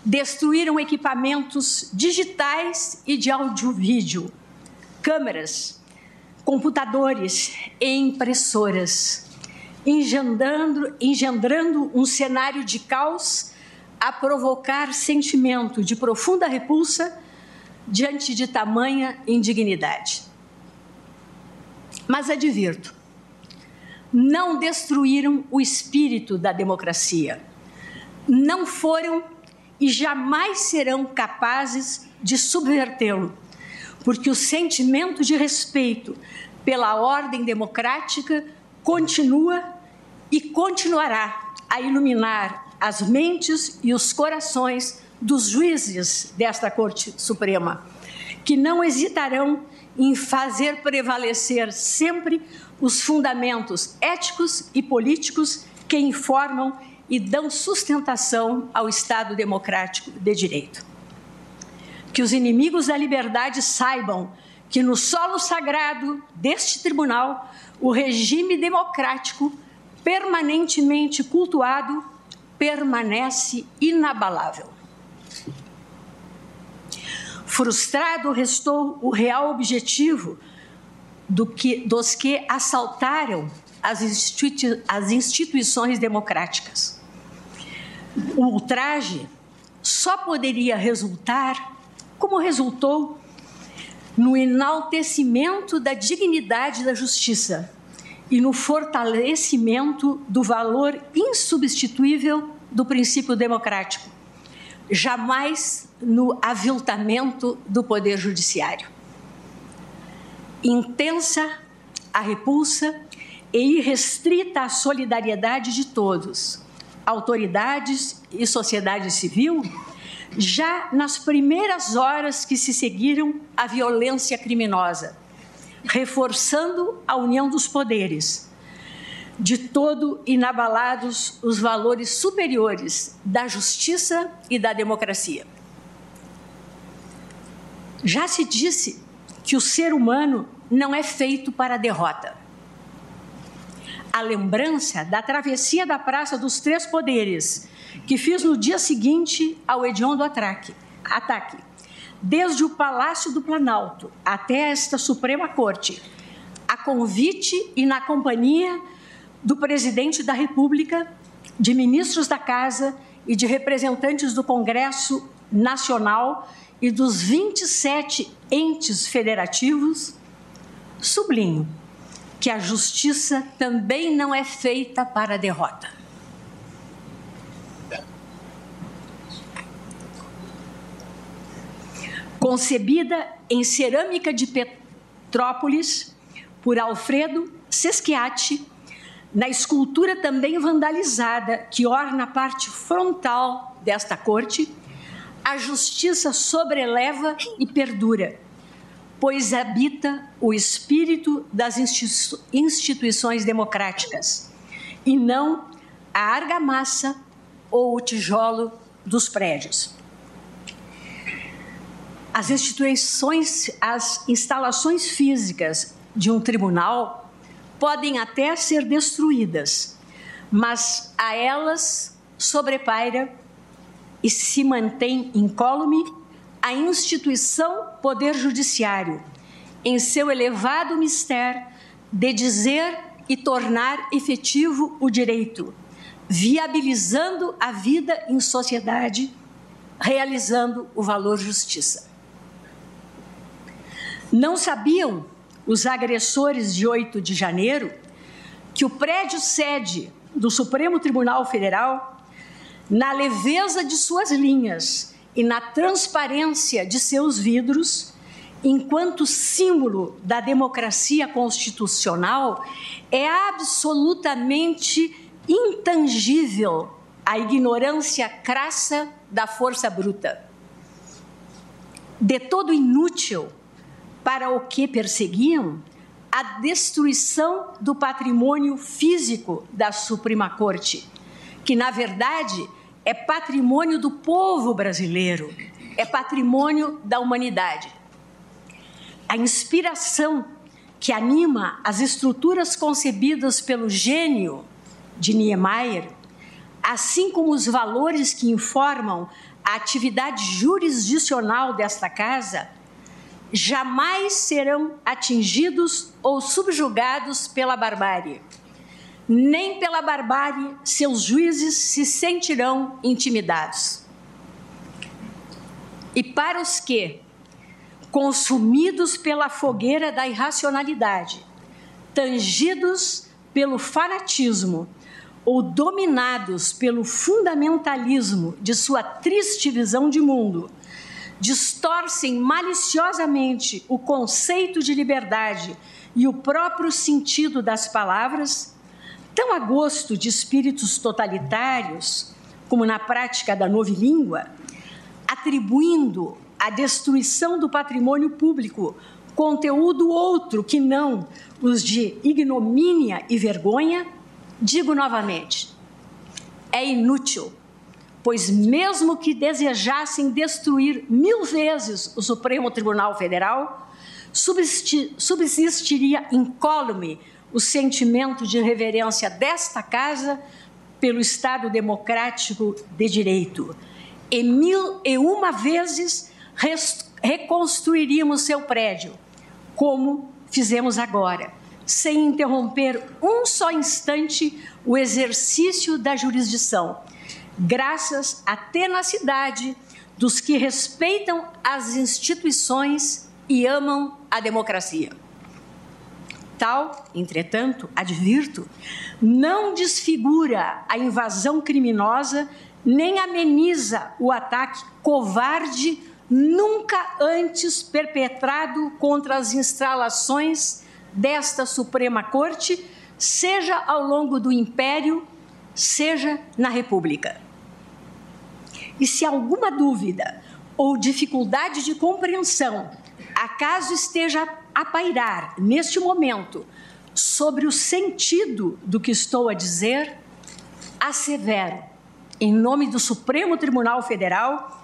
destruíram equipamentos digitais e de áudio-vídeo, câmeras, computadores e impressoras, engendrando, engendrando um cenário de caos a provocar sentimento de profunda repulsa diante de tamanha indignidade. Mas advirto, não destruíram o espírito da democracia, não foram e jamais serão capazes de subvertê-lo, porque o sentimento de respeito pela ordem democrática continua e continuará a iluminar as mentes e os corações dos juízes desta Corte Suprema, que não hesitarão em fazer prevalecer sempre os fundamentos éticos e políticos que informam e dão sustentação ao Estado democrático de direito. Que os inimigos da liberdade saibam que no solo sagrado deste tribunal, o regime democrático, permanentemente cultuado, permanece inabalável. Frustrado restou o real objetivo do que, dos que assaltaram as, institui as instituições democráticas. O ultraje só poderia resultar, como resultou, no enaltecimento da dignidade da justiça e no fortalecimento do valor insubstituível do princípio democrático, jamais no aviltamento do poder judiciário. Intensa a repulsa e irrestrita a solidariedade de todos, autoridades e sociedade civil, já nas primeiras horas que se seguiram à violência criminosa, reforçando a união dos poderes, de todo inabalados os valores superiores da justiça e da democracia. Já se disse que o ser humano não é feito para a derrota. A lembrança da travessia da Praça dos Três Poderes, que fiz no dia seguinte ao hediondo ataque, desde o Palácio do Planalto até esta Suprema Corte, a convite e na companhia do presidente da República, de ministros da Casa e de representantes do Congresso Nacional e dos 27 entes federativos, sublinho que a justiça também não é feita para a derrota. Concebida em cerâmica de Petrópolis por Alfredo Seschiatti, na escultura também vandalizada que orna a parte frontal desta corte, a justiça sobreleva e perdura, pois habita o espírito das instituições democráticas e não a argamassa ou o tijolo dos prédios. As instituições, as instalações físicas de um tribunal podem até ser destruídas, mas a elas sobrepaira e se mantém incólume a instituição Poder Judiciário, em seu elevado mistério de dizer e tornar efetivo o direito, viabilizando a vida em sociedade, realizando o valor justiça. Não sabiam os agressores de 8 de janeiro que o prédio sede do Supremo Tribunal Federal, na leveza de suas linhas e na transparência de seus vidros, enquanto símbolo da democracia constitucional, é absolutamente intangível a ignorância crassa da força bruta. De todo inútil para o que perseguiam a destruição do patrimônio físico da Suprema Corte, que na verdade é patrimônio do povo brasileiro, é patrimônio da humanidade. A inspiração que anima as estruturas concebidas pelo gênio de Niemeyer, assim como os valores que informam a atividade jurisdicional desta casa, jamais serão atingidos ou subjugados pela barbárie. Nem pela barbárie seus juízes se sentirão intimidados. E para os que, consumidos pela fogueira da irracionalidade, tangidos pelo fanatismo ou dominados pelo fundamentalismo de sua triste visão de mundo, distorcem maliciosamente o conceito de liberdade e o próprio sentido das palavras, tão a gosto de espíritos totalitários, como na prática da novilíngua, atribuindo à destruição do patrimônio público conteúdo outro que não os de ignomínia e vergonha, digo novamente, é inútil pois, mesmo que desejassem destruir mil vezes o Supremo Tribunal Federal, subsistiria incólume o sentimento de reverência desta casa pelo Estado democrático de direito. E mil e uma vezes reconstruiríamos seu prédio, como fizemos agora, sem interromper um só instante o exercício da jurisdição, graças à tenacidade dos que respeitam as instituições e amam a democracia. Tal, entretanto, advirto, não desfigura a invasão criminosa nem ameniza o ataque covarde nunca antes perpetrado contra as instalações desta Suprema Corte, seja ao longo do Império, seja na República. E se alguma dúvida ou dificuldade de compreensão acaso esteja a pairar neste momento sobre o sentido do que estou a dizer, assevero, em nome do Supremo Tribunal Federal,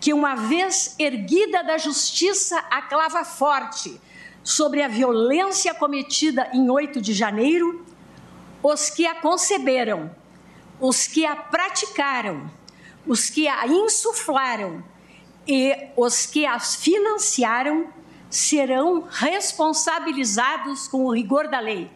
que uma vez erguida da justiça a clava forte sobre a violência cometida em 8 de janeiro, os que a conceberam, os que a praticaram, os que a insuflaram e os que as financiaram serão responsabilizados com o rigor da lei.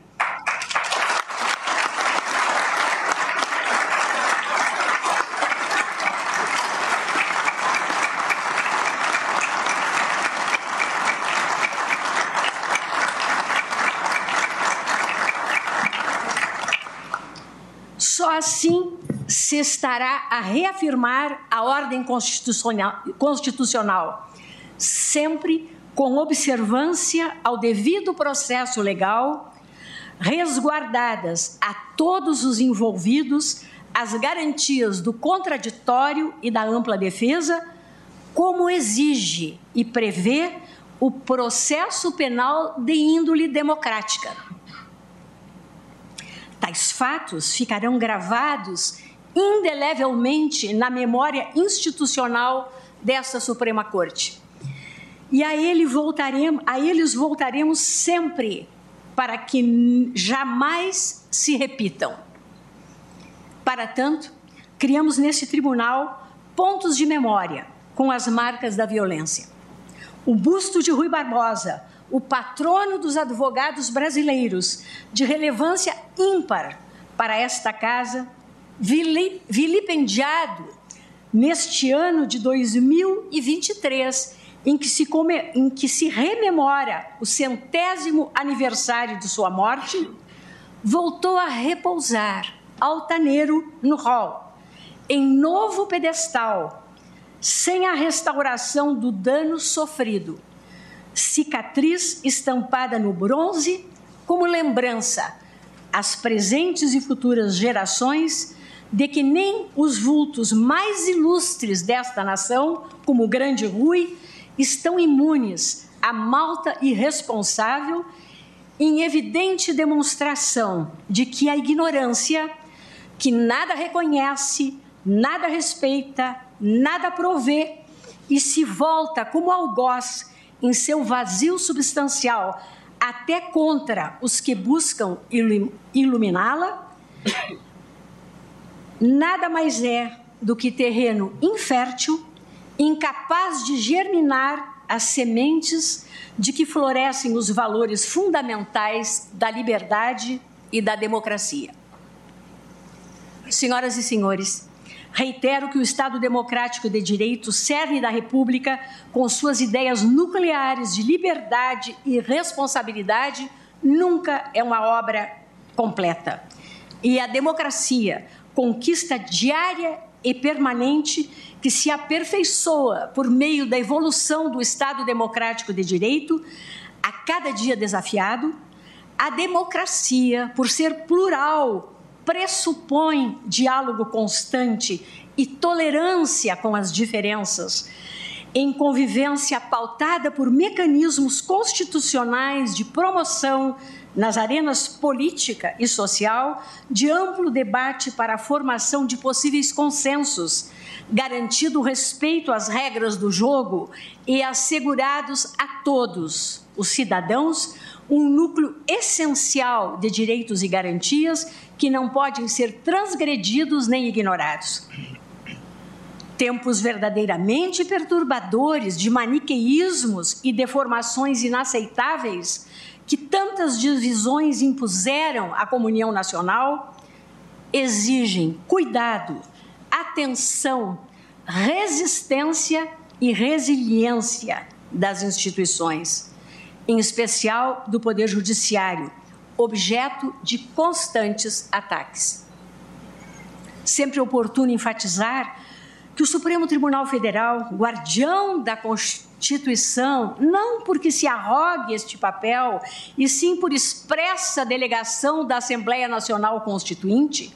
Só assim se estará a reafirmar a ordem constitucional, constitucional sempre com observância ao devido processo legal, resguardadas a todos os envolvidos as garantias do contraditório e da ampla defesa, como exige e prevê o processo penal de índole democrática. Tais fatos ficarão gravados indelevelmente na memória institucional desta Suprema Corte e a, ele voltaremos, a eles voltaremos sempre, para que jamais se repitam. Para tanto, criamos nesse tribunal pontos de memória com as marcas da violência. O busto de Rui Barbosa, o patrono dos advogados brasileiros, de relevância ímpar para esta casa, vilipendiado neste ano de 2023 em que, se come, em que se rememora o centésimo aniversário de sua morte, voltou a repousar altaneiro no hall, em novo pedestal, sem a restauração do dano sofrido, cicatriz estampada no bronze como lembrança às presentes e futuras gerações de que nem os vultos mais ilustres desta nação, como o grande Rui, estão imunes à malta irresponsável em evidente demonstração de que a ignorância, que nada reconhece, nada respeita, nada provê e se volta como algoz em seu vazio substancial até contra os que buscam iluminá-la, nada mais é do que terreno infértil incapaz de germinar as sementes de que florescem os valores fundamentais da liberdade e da democracia. Senhoras e senhores, reitero que o Estado Democrático de Direito, cerne da República, com suas ideias nucleares de liberdade e responsabilidade, nunca é uma obra completa. E a democracia, conquista diária e permanente que se aperfeiçoa por meio da evolução do Estado democrático de direito, a cada dia desafiado, a democracia, por ser plural, pressupõe diálogo constante e tolerância com as diferenças, em convivência pautada por mecanismos constitucionais de promoção nas arenas política e social de amplo debate para a formação de possíveis consensos, garantido o respeito às regras do jogo e assegurados a todos os cidadãos um núcleo essencial de direitos e garantias que não podem ser transgredidos nem ignorados. Tempos verdadeiramente perturbadores de maniqueísmos e deformações inaceitáveis que tantas divisões impuseram à comunhão nacional exigem cuidado, atenção, resistência e resiliência das instituições, em especial do Poder Judiciário, objeto de constantes ataques. Sempre oportuno enfatizar que o Supremo Tribunal Federal, guardião da Constituição, não porque se arrogue este papel, e sim por expressa delegação da Assembleia Nacional Constituinte,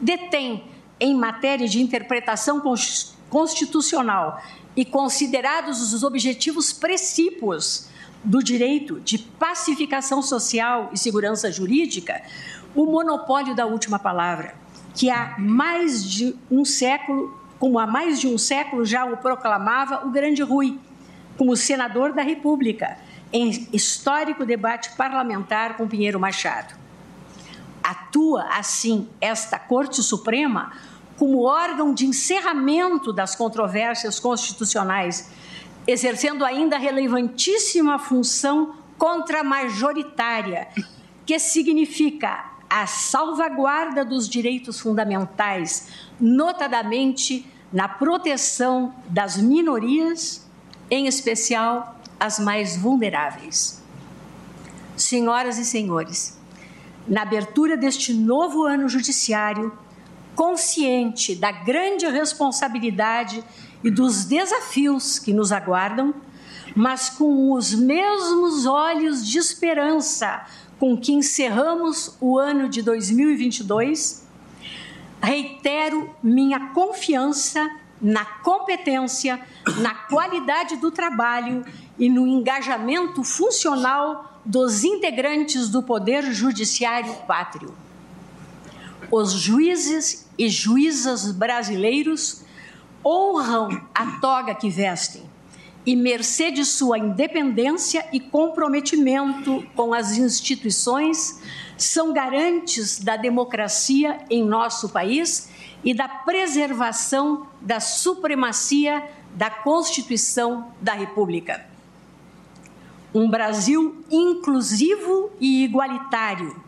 detém, em matéria de interpretação constitucional e considerados os objetivos precípios do direito de pacificação social e segurança jurídica, o monopólio da última palavra, que há mais de um século, como há mais de um século já o proclamava o grande Rui, como senador da República, em histórico debate parlamentar com Pinheiro Machado. Atua assim esta Corte Suprema como órgão de encerramento das controvérsias constitucionais exercendo ainda relevantíssima função contramajoritária, que significa a salvaguarda dos direitos fundamentais, notadamente na proteção das minorias, em especial as mais vulneráveis. Senhoras e senhores, na abertura deste novo ano judiciário, consciente da grande responsabilidade e dos desafios que nos aguardam, mas com os mesmos olhos de esperança com que encerramos o ano de 2022, reitero minha confiança na competência, na qualidade do trabalho e no engajamento funcional dos integrantes do Poder Judiciário Pátrio. Os juízes e juízas brasileiros honram a toga que vestem e, mercê de sua independência e comprometimento com as instituições, são garantes da democracia em nosso país e da preservação da supremacia da Constituição da República. Um Brasil inclusivo e igualitário,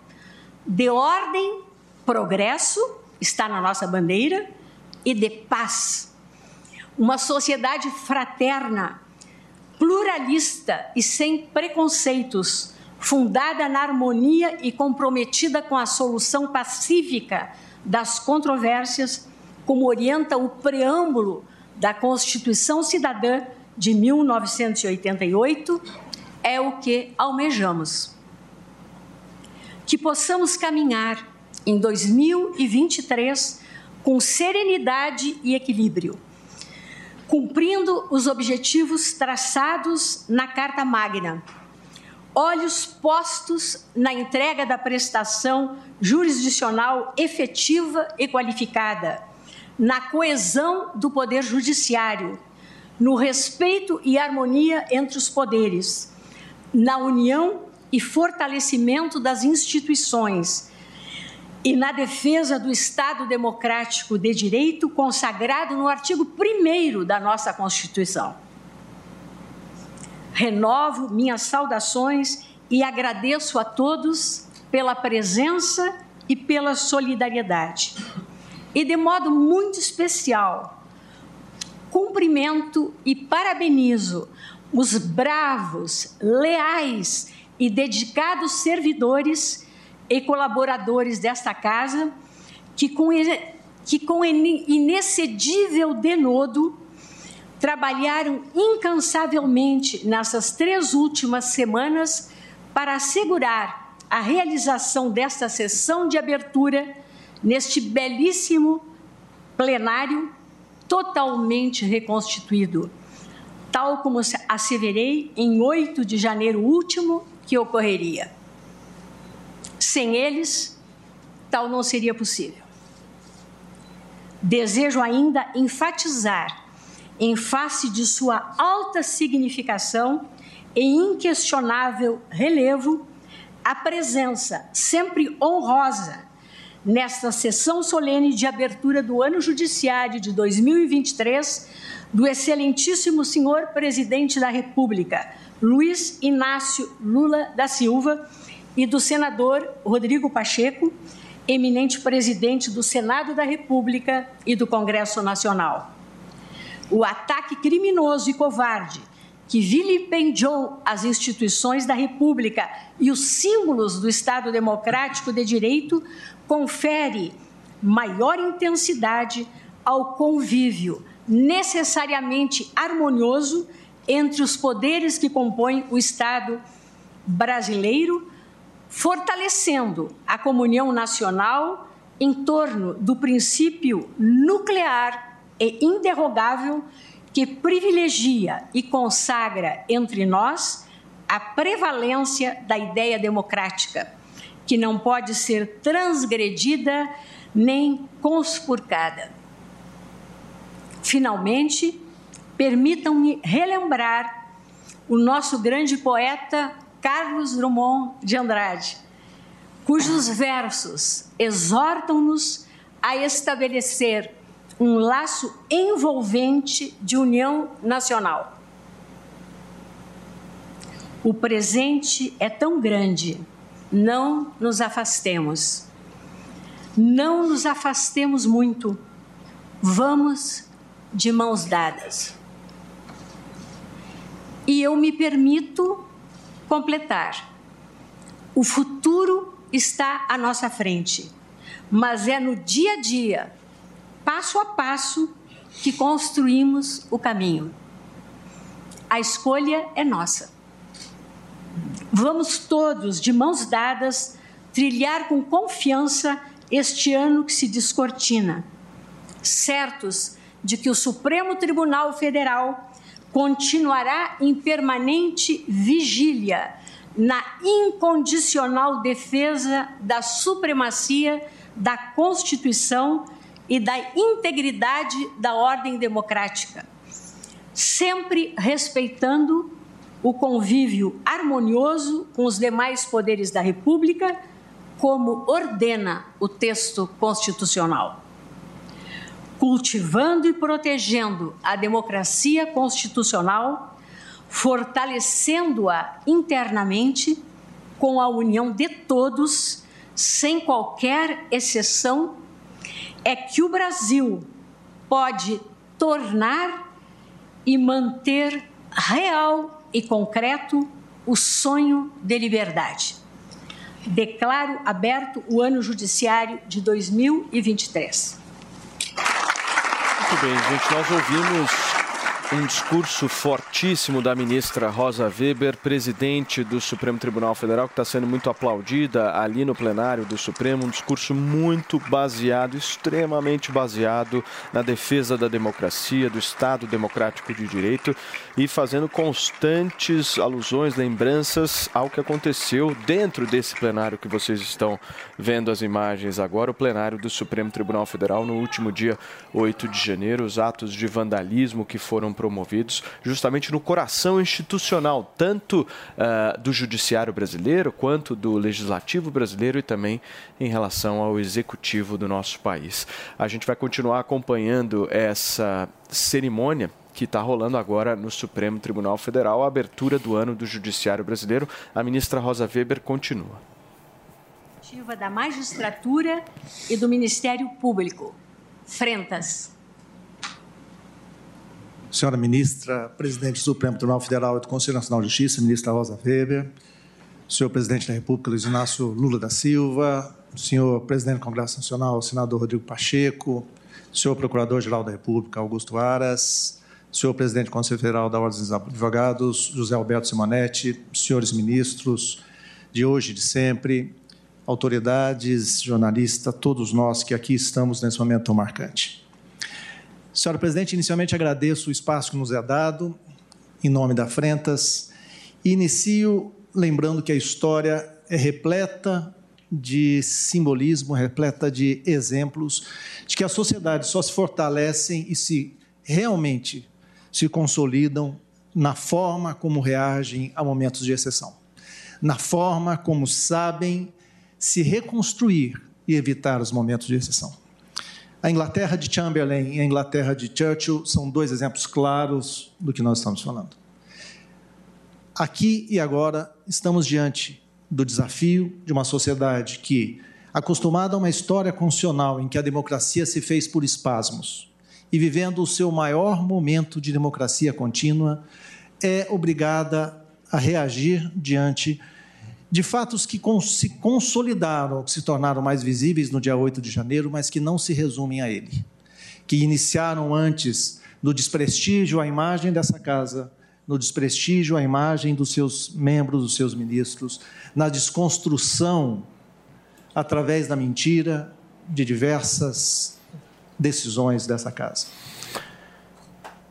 de ordem, progresso, está na nossa bandeira, e de paz uma sociedade fraterna, pluralista e sem preconceitos, fundada na harmonia e comprometida com a solução pacífica das controvérsias, como orienta o preâmbulo da Constituição Cidadã de 1988, é o que almejamos. Que possamos caminhar em 2023 com serenidade e equilíbrio cumprindo os objetivos traçados na Carta Magna. Olhos postos na entrega da prestação jurisdicional efetiva e qualificada, na coesão do Poder Judiciário, no respeito e harmonia entre os poderes, na união e fortalecimento das instituições e na defesa do Estado democrático de direito consagrado no artigo 1 da nossa Constituição. Renovo minhas saudações e agradeço a todos pela presença e pela solidariedade. E de modo muito especial, cumprimento e parabenizo os bravos, leais e dedicados servidores e colaboradores desta casa que com, que com inexcedível denodo trabalharam incansavelmente nessas três últimas semanas para assegurar a realização desta sessão de abertura neste belíssimo plenário totalmente reconstituído, tal como asseverei em 8 de janeiro último que ocorreria. Sem eles, tal não seria possível. Desejo ainda enfatizar, em face de sua alta significação e inquestionável relevo, a presença sempre honrosa nesta sessão solene de abertura do ano judiciário de 2023 do excelentíssimo senhor presidente da República, Luiz Inácio Lula da Silva, e do senador Rodrigo Pacheco, eminente presidente do Senado da República e do Congresso Nacional. O ataque criminoso e covarde que vilipendiou as instituições da República e os símbolos do Estado Democrático de Direito confere maior intensidade ao convívio necessariamente harmonioso entre os poderes que compõem o Estado brasileiro, fortalecendo a comunhão nacional em torno do princípio nuclear e interrogável que privilegia e consagra entre nós a prevalência da ideia democrática, que não pode ser transgredida nem conspurcada. Finalmente, permitam-me relembrar o nosso grande poeta Carlos Drummond de Andrade, cujos versos exortam-nos a estabelecer um laço envolvente de união nacional. O presente é tão grande, não nos afastemos. Não nos afastemos muito. Vamos de mãos dadas. E eu me permito completar. O futuro está à nossa frente, mas é no dia a dia passo a passo que construímos o caminho. A escolha é nossa. Vamos todos, de mãos dadas, trilhar com confiança este ano que se descortina, certos de que o Supremo Tribunal Federal continuará em permanente vigília na incondicional defesa da supremacia da Constituição e da integridade da ordem democrática, sempre respeitando o convívio harmonioso com os demais poderes da República, como ordena o texto constitucional. Cultivando e protegendo a democracia constitucional, fortalecendo-a internamente com a união de todos, sem qualquer exceção é que o Brasil pode tornar e manter real e concreto o sonho de liberdade. Declaro aberto o ano judiciário de 2023. Muito bem, gente, nós ouvimos um discurso fortíssimo da ministra Rosa Weber, presidente do Supremo Tribunal Federal, que está sendo muito aplaudida ali no plenário do Supremo. Um discurso muito baseado, extremamente baseado na defesa da democracia, do Estado Democrático de Direito e fazendo constantes alusões, lembranças ao que aconteceu dentro desse plenário que vocês estão vendo as imagens agora, o plenário do Supremo Tribunal Federal no último dia 8 de janeiro, os atos de vandalismo que foram promovidos justamente no coração institucional, tanto uh, do judiciário brasileiro quanto do legislativo brasileiro e também em relação ao executivo do nosso país. A gente vai continuar acompanhando essa cerimônia que está rolando agora no Supremo Tribunal Federal, a abertura do ano do Judiciário Brasileiro. A ministra Rosa Weber continua. Da magistratura e do Ministério Público. Frentas. Senhora ministra, presidente do Supremo Tribunal Federal e do Conselho Nacional de Justiça, ministra Rosa Weber, senhor presidente da República, Luiz Inácio Lula da Silva, senhor presidente do Congresso Nacional, senador Rodrigo Pacheco, senhor procurador-geral da República, Augusto Aras, senhor presidente do Conselho Federal da Ordem dos Advogados, José Alberto Simonetti, senhores ministros de hoje e de sempre, autoridades, jornalistas, todos nós que aqui estamos nesse momento tão marcante. Senhora Presidente, inicialmente agradeço o espaço que nos é dado, em nome da Frentas, e inicio lembrando que a história é repleta de simbolismo, repleta de exemplos de que as sociedades só se fortalecem e se realmente se consolidam na forma como reagem a momentos de exceção, na forma como sabem se reconstruir e evitar os momentos de exceção. A Inglaterra de Chamberlain e a Inglaterra de Churchill são dois exemplos claros do que nós estamos falando. Aqui e agora estamos diante do desafio de uma sociedade que, acostumada a uma história constitucional em que a democracia se fez por espasmos e vivendo o seu maior momento de democracia contínua, é obrigada a reagir diante de fatos que se consolidaram, que se tornaram mais visíveis no dia 8 de janeiro, mas que não se resumem a ele. Que iniciaram antes no desprestígio à imagem dessa casa, no desprestígio à imagem dos seus membros, dos seus ministros, na desconstrução, através da mentira, de diversas decisões dessa casa.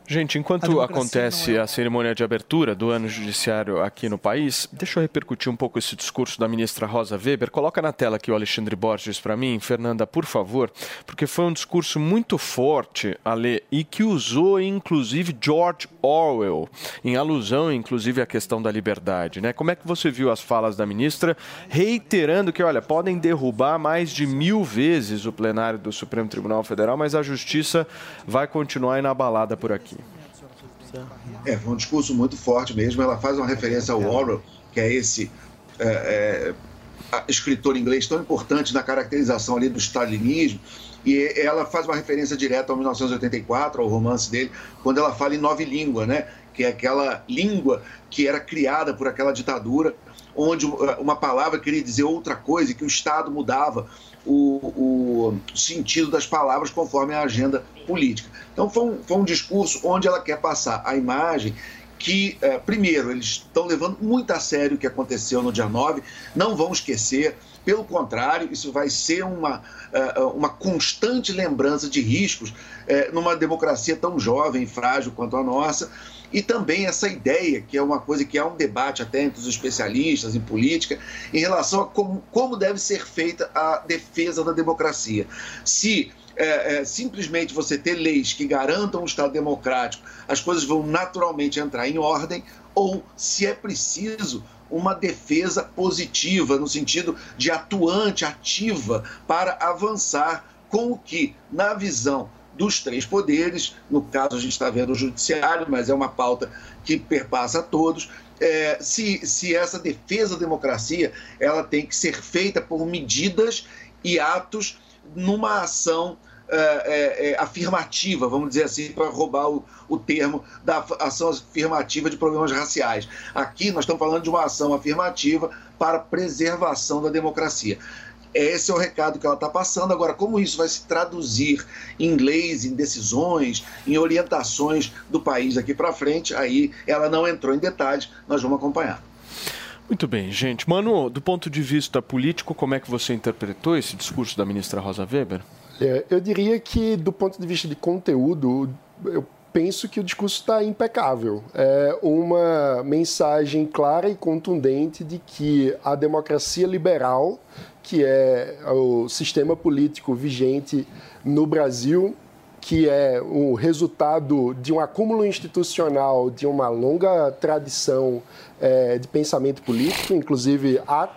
Gente, enquanto acontece é... a cerimônia de abertura do ano judiciário aqui no país, deixa eu repercutir um pouco esse discurso da ministra Rosa Weber. Coloca na tela aqui o Alexandre Borges para mim, Fernanda, por favor, porque foi um discurso muito forte, Ale, e que usou inclusive George Orwell, em alusão inclusive à questão da liberdade. Né? Como é que você viu as falas da ministra, reiterando que, olha, podem derrubar mais de mil vezes o plenário do Supremo Tribunal Federal, mas a justiça vai continuar inabalada por aqui. É, foi um discurso muito forte mesmo. Ela faz uma referência ao Orwell, que é esse é, é, escritor inglês tão importante na caracterização ali do stalinismo. E ela faz uma referência direta ao 1984, ao romance dele, quando ela fala em nove língua, né? Que é aquela língua que era criada por aquela ditadura, onde uma palavra queria dizer outra coisa que o Estado mudava o, o sentido das palavras conforme a agenda política. Então, foi um, foi um discurso onde ela quer passar a imagem que, é, primeiro, eles estão levando muito a sério o que aconteceu no dia 9, não vão esquecer, pelo contrário, isso vai ser uma, é, uma constante lembrança de riscos numa democracia tão jovem e frágil quanto a nossa e também essa ideia, que é uma coisa que há um debate até entre os especialistas em política, em relação a como, como deve ser feita a defesa da democracia. Se é, é, simplesmente você ter leis que garantam o Estado democrático, as coisas vão naturalmente entrar em ordem, ou se é preciso uma defesa positiva, no sentido de atuante, ativa, para avançar com o que, na visão dos três poderes, no caso a gente está vendo o judiciário, mas é uma pauta que perpassa a todos, é, se, se essa defesa da democracia ela tem que ser feita por medidas e atos numa ação é, é, é afirmativa, vamos dizer assim, para roubar o, o termo da ação afirmativa de problemas raciais. Aqui nós estamos falando de uma ação afirmativa para preservação da democracia. Esse é o recado que ela está passando. Agora, como isso vai se traduzir em leis, em decisões, em orientações do país aqui para frente, aí ela não entrou em detalhes, nós vamos acompanhar. Muito bem, gente. Mano, do ponto de vista político, como é que você interpretou esse discurso da ministra Rosa Weber? É, eu diria que, do ponto de vista de conteúdo, eu penso que o discurso está impecável. É uma mensagem clara e contundente de que a democracia liberal que é o sistema político vigente no Brasil, que é o resultado de um acúmulo institucional, de uma longa tradição é, de pensamento político, inclusive a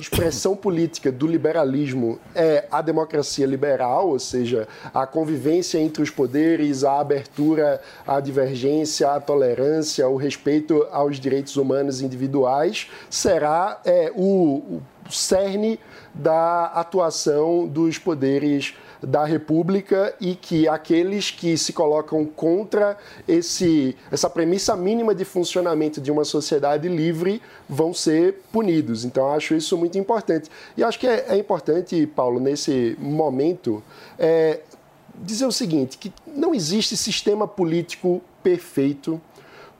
expressão política do liberalismo é a democracia liberal, ou seja, a convivência entre os poderes, a abertura à divergência, à tolerância, o respeito aos direitos humanos individuais, será é, o, o cerne da atuação dos poderes da República e que aqueles que se colocam contra esse, essa premissa mínima de funcionamento de uma sociedade livre vão ser punidos. Então, acho isso muito importante. E acho que é, é importante, Paulo, nesse momento, é, dizer o seguinte: que não existe sistema político perfeito,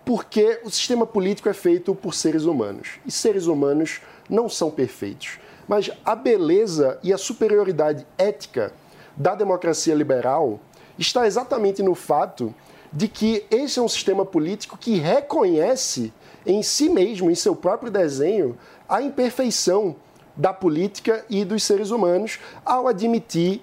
porque o sistema político é feito por seres humanos. E seres humanos não são perfeitos. Mas a beleza e a superioridade ética da democracia liberal está exatamente no fato de que esse é um sistema político que reconhece em si mesmo, em seu próprio desenho, a imperfeição da política e dos seres humanos ao admitir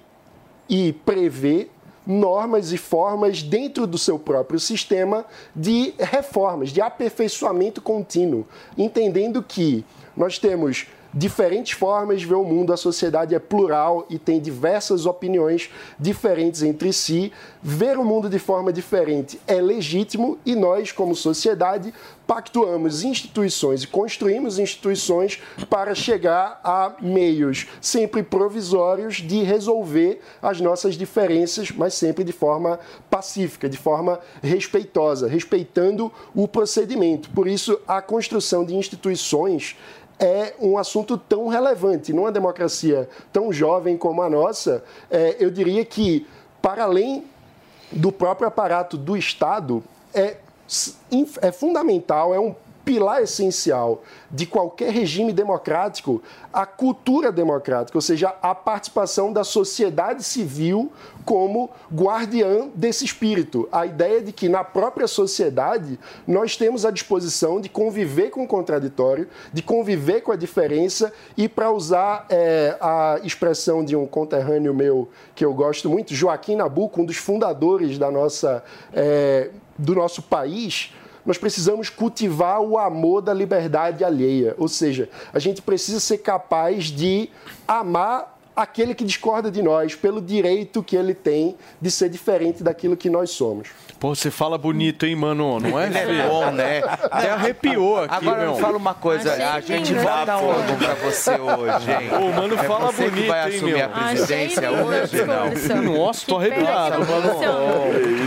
e prever normas e formas dentro do seu próprio sistema de reformas, de aperfeiçoamento contínuo, entendendo que nós temos diferentes formas de ver o mundo, a sociedade é plural e tem diversas opiniões diferentes entre si. Ver o mundo de forma diferente é legítimo e nós, como sociedade, pactuamos instituições e construímos instituições para chegar a meios sempre provisórios de resolver as nossas diferenças, mas sempre de forma pacífica, de forma respeitosa, respeitando o procedimento. Por isso, a construção de instituições é um assunto tão relevante. Numa democracia tão jovem como a nossa, é, eu diria que, para além do próprio aparato do Estado, é, é fundamental, é um pilar essencial de qualquer regime democrático a cultura democrática, ou seja, a participação da sociedade civil como guardiã desse espírito. A ideia de que na própria sociedade nós temos a disposição de conviver com o contraditório, de conviver com a diferença e, para usar é, a expressão de um conterrâneo meu que eu gosto muito, Joaquim Nabuco, um dos fundadores da nossa, é, do nosso país, nós precisamos cultivar o amor da liberdade alheia. Ou seja, a gente precisa ser capaz de amar aquele que discorda de nós pelo direito que ele tem de ser diferente daquilo que nós somos. Pô, você fala bonito, hein, mano? Não é? É bom, né? Até arrepiou aqui, Agora meu. me fala uma coisa, a gente vai dar um pra você hoje, hein? Ô, mano, é fala você bonito, que vai hein, assumir meu? a presidência hoje, não? o. Nossa, tô arrepiado, mano.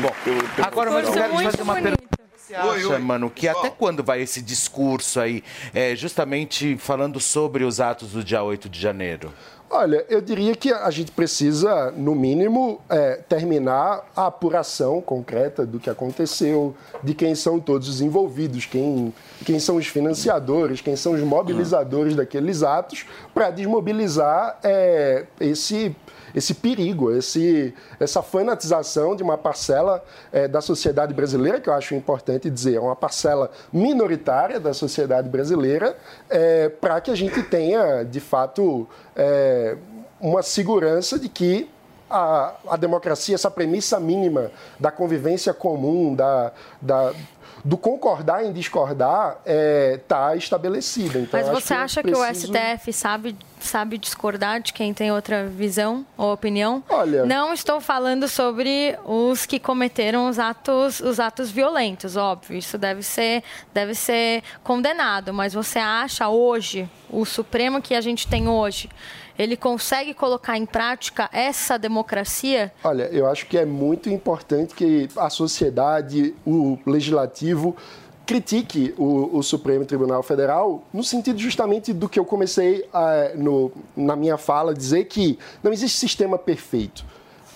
Bom, agora mas eu quero te fazer uma pergunta. Você acha, mano, que até quando vai esse discurso aí, é, justamente falando sobre os atos do dia 8 de janeiro? Olha, eu diria que a gente precisa, no mínimo, é, terminar a apuração concreta do que aconteceu, de quem são todos os envolvidos, quem, quem são os financiadores, quem são os mobilizadores daqueles atos, para desmobilizar é, esse esse perigo, esse, essa fanatização de uma parcela é, da sociedade brasileira, que eu acho importante dizer, é uma parcela minoritária da sociedade brasileira, é, para que a gente tenha, de fato, é, uma segurança de que a, a democracia, essa premissa mínima da convivência comum, da, da do concordar em discordar está é, tá estabelecida. Então, Mas você que acha preciso... que o STF sabe, sabe discordar de quem tem outra visão ou opinião? Olha... Não estou falando sobre os que cometeram os atos, os atos violentos, óbvio. Isso deve ser, deve ser condenado. Mas você acha hoje, o Supremo que a gente tem hoje, ele consegue colocar em prática essa democracia? Olha, eu acho que é muito importante que a sociedade, o legislativo, critique o, o, Supremo Tribunal Federal no sentido justamente do que eu comecei a, no, na minha fala, dizer que não existe sistema perfeito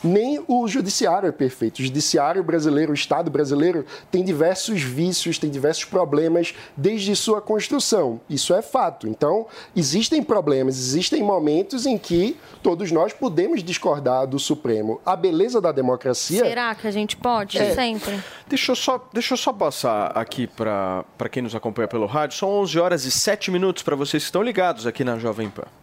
nem o judiciário é perfeito. O judiciário brasileiro, o Estado brasileiro, tem diversos vícios, tem diversos problemas desde sua construção. Isso é fato. Então, existem problemas, existem momentos em que todos nós podemos discordar do Supremo. A beleza da democracia. Será que a gente pode? É. Sempre. Deixa eu só, deixa eu só passar aqui para quem nos acompanha pelo rádio. São 11 horas e 7 minutos para vocês que estão ligados aqui na Jovem Pan.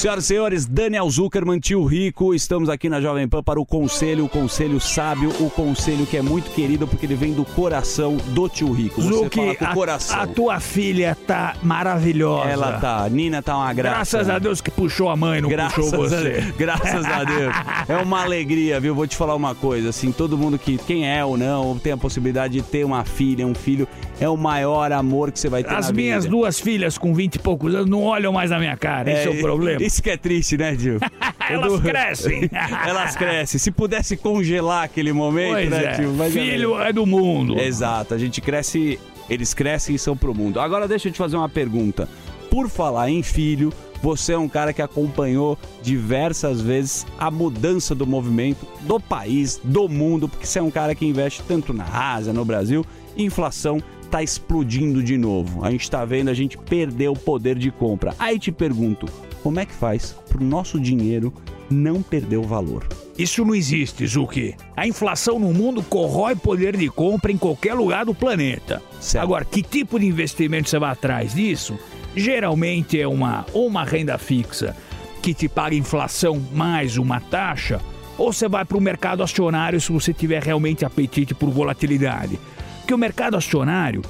Senhoras e senhores, Daniel Zuckerman, tio Rico, estamos aqui na Jovem Pan para o conselho, o conselho sábio, o conselho que é muito querido porque ele vem do coração do tio Rico. Você Zuki, a, coração. a tua filha tá maravilhosa. Ela tá, a Nina tá uma graça. Graças a Deus que puxou a mãe, não Graças puxou a você. Deus, graças a Deus. É uma alegria, viu? Vou te falar uma coisa, assim, todo mundo que, quem é ou não, tem a possibilidade de ter uma filha, um filho, é o maior amor que você vai ter As minhas vida. duas filhas com 20 e poucos anos não olham mais na minha cara, esse é o problema. Isso que é triste, né, Gil? Elas Edu- crescem. Elas crescem. Se pudesse congelar aquele momento, Pois né, é. Mas Filho é do mundo. Exato. A gente cresce, eles crescem e são pro mundo. Agora deixa eu te fazer uma pergunta. Por falar em filho, você é um cara que acompanhou diversas vezes a mudança do movimento do país, do mundo, porque você é um cara que investe tanto na Ásia, no Brasil, inflação tá explodindo de novo. A gente tá vendo a gente perder o poder de compra. Aí te pergunto, como é que faz pro nosso dinheiro não perder o valor? Isso não existe, Zuki. A inflação no mundo corrói poder de compra em qualquer lugar do planeta. Agora, que tipo de investimento você vai atrás disso? Geralmente é uma ou uma renda fixa que te paga inflação mais uma taxa, ou você vai para o mercado acionário se você tiver realmente apetite por volatilidade. Porque o mercado acionário,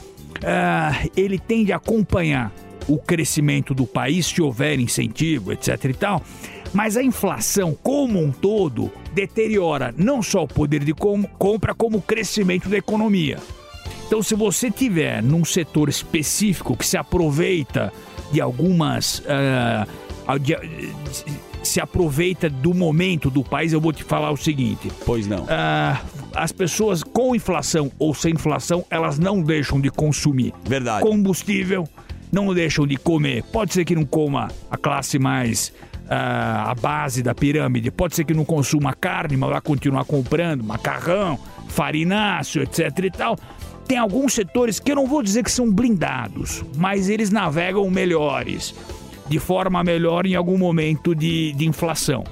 ah, ele tende a acompanhar o crescimento do país se houver incentivo, etc e tal. Mas a inflação, como um todo, deteriora não só o poder de com- compra, como o crescimento da economia. Então, se você tiver num setor específico que se aproveita de algumas. ah, de- se aproveita do momento do país, eu vou te falar o seguinte. Pois não. Ah, as pessoas com inflação ou sem inflação, elas não deixam de consumir. Verdade. Combustível, não deixam de comer. Pode ser que não coma a classe mais. ah, a base da pirâmide. Pode ser que não consuma carne, mas vai continuar comprando macarrão, farináceo, etc e tal. Tem alguns setores que eu não vou dizer que são blindados, mas eles navegam melhores, de forma melhor em algum momento de, de inflação.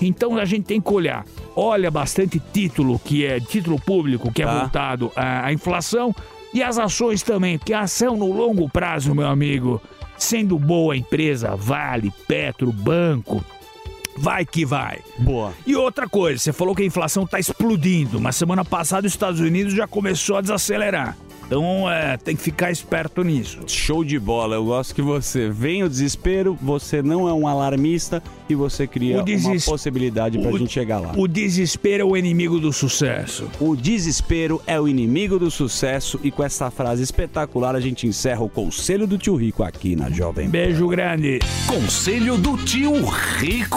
Então a gente tem que olhar. Olha bastante título que é título público que é Tá. voltado à, à inflação e as ações também, porque a ação no longo prazo, meu amigo, sendo boa a empresa, Vale, Petro, Banco, vai que vai. Boa. E outra coisa, você falou que a inflação está explodindo, mas semana passada os Estados Unidos já começou a desacelerar. Então é, tem que ficar esperto nisso. Show de bola, eu gosto que você vem o desespero, você não é um alarmista e você cria deses- uma possibilidade pra o- gente chegar lá. O desespero é o inimigo do sucesso. O desespero é o inimigo do sucesso e com essa frase espetacular a gente encerra o conselho do tio Rico aqui na Jovem Pan. Beijo grande. Conselho do tio Rico.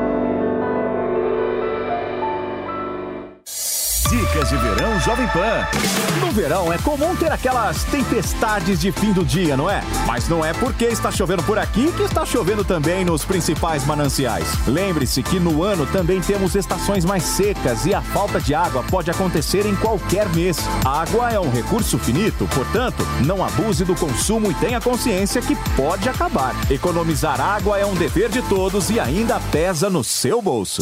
Dicas de verão Jovem Pan. No verão é comum ter aquelas tempestades de fim do dia, não é? Mas não é porque está chovendo por aqui que está chovendo também nos principais mananciais. Lembre-se que no ano também temos estações mais secas e a falta de água pode acontecer em qualquer mês. A água é um recurso finito, portanto, não abuse do consumo e tenha consciência que pode acabar. Economizar água é um dever de todos e ainda pesa no seu bolso.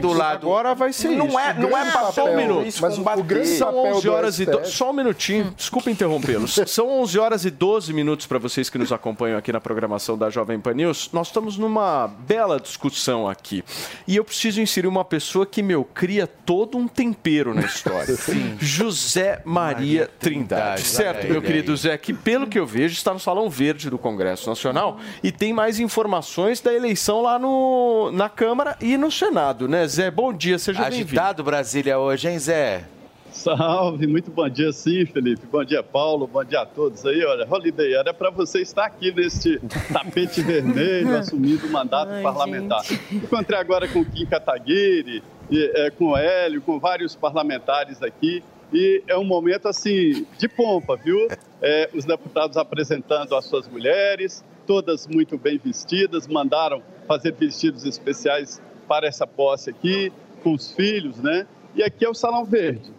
Do lado. Agora vai ser Não isso. é- não é Só um papel, minuto. isso, mas o- o grande São papel 11 do horas e do... Só um minutinho. Desculpa interrompê-los. São 11 horas e 12 minutos para vocês que nos acompanham aqui na programação da Jovem Pan News. Nós estamos numa bela discussão aqui. E eu preciso inserir uma pessoa que, meu, cria todo um tempero na história. José Maria Trindade. Certo, olha meu querido. Zé, que pelo que eu vejo está no Salão Verde do Congresso Nacional e tem mais informações da eleição lá no, na Câmara e no Senado, né? Zé, bom dia, seja bem-vindo. Agitado Brasília hoje, hein, Zé? Salve, muito bom dia sim, Felipe. Bom dia, Paulo. Bom dia a todos aí. Olha, Holiday, era para você estar aqui neste tapete vermelho, assumindo o mandato Ai, parlamentar. Encontrei agora com o Kim Kataguiri, e, é, com o Hélio, com vários parlamentares aqui. E é um momento, assim, de pompa, viu? É, os deputados apresentando as suas mulheres, todas muito bem vestidas, mandaram fazer vestidos especiais para essa posse aqui, com os filhos, né? E aqui é o Salão Verde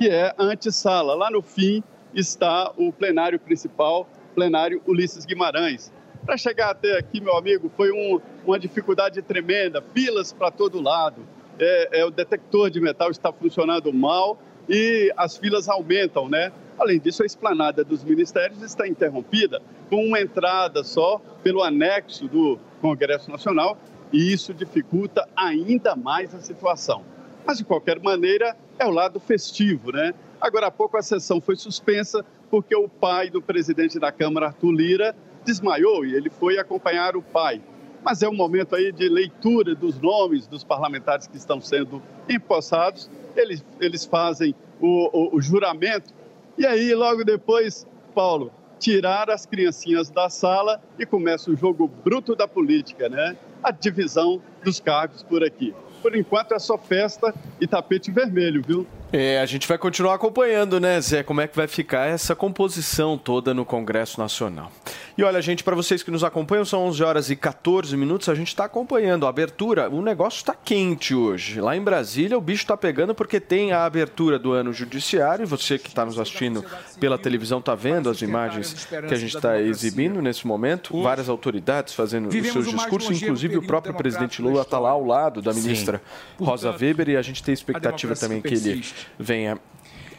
que é a antessala. Lá no fim está o plenário principal, plenário Ulisses Guimarães. Para chegar até aqui, meu amigo, foi um, uma dificuldade tremenda, filas para todo lado. É, é, o detector de metal está funcionando mal e as filas aumentam, né? Além disso, a esplanada dos ministérios está interrompida com uma entrada só pelo anexo do Congresso Nacional e isso dificulta ainda mais a situação. Mas, de qualquer maneira, é o lado festivo, né? Agora há pouco a sessão foi suspensa porque o pai do presidente da Câmara, Arthur Lira, desmaiou e ele foi acompanhar o pai. Mas é um momento aí de leitura dos nomes dos parlamentares que estão sendo empossados. Eles, eles fazem o, o, o juramento e aí, logo depois, Paulo, tirar as criancinhas da sala e começa o jogo bruto da política, né? A divisão dos cargos por aqui. Por enquanto é só festa e tapete vermelho, viu? É, a gente vai continuar acompanhando, né, Zé, como é que vai ficar essa composição toda no Congresso Nacional. E olha, gente, para vocês que nos acompanham, são 11 horas e 14 minutos, a gente está acompanhando a abertura. O negócio está quente hoje. Lá em Brasília, o bicho está pegando porque tem a abertura do ano judiciário. Você que está nos assistindo pela televisão está vendo as imagens que a gente está exibindo nesse momento. Várias autoridades fazendo os seus discursos, inclusive o próprio presidente Lula está lá ao lado da ministra Rosa Weber e a gente tem expectativa também que ele venha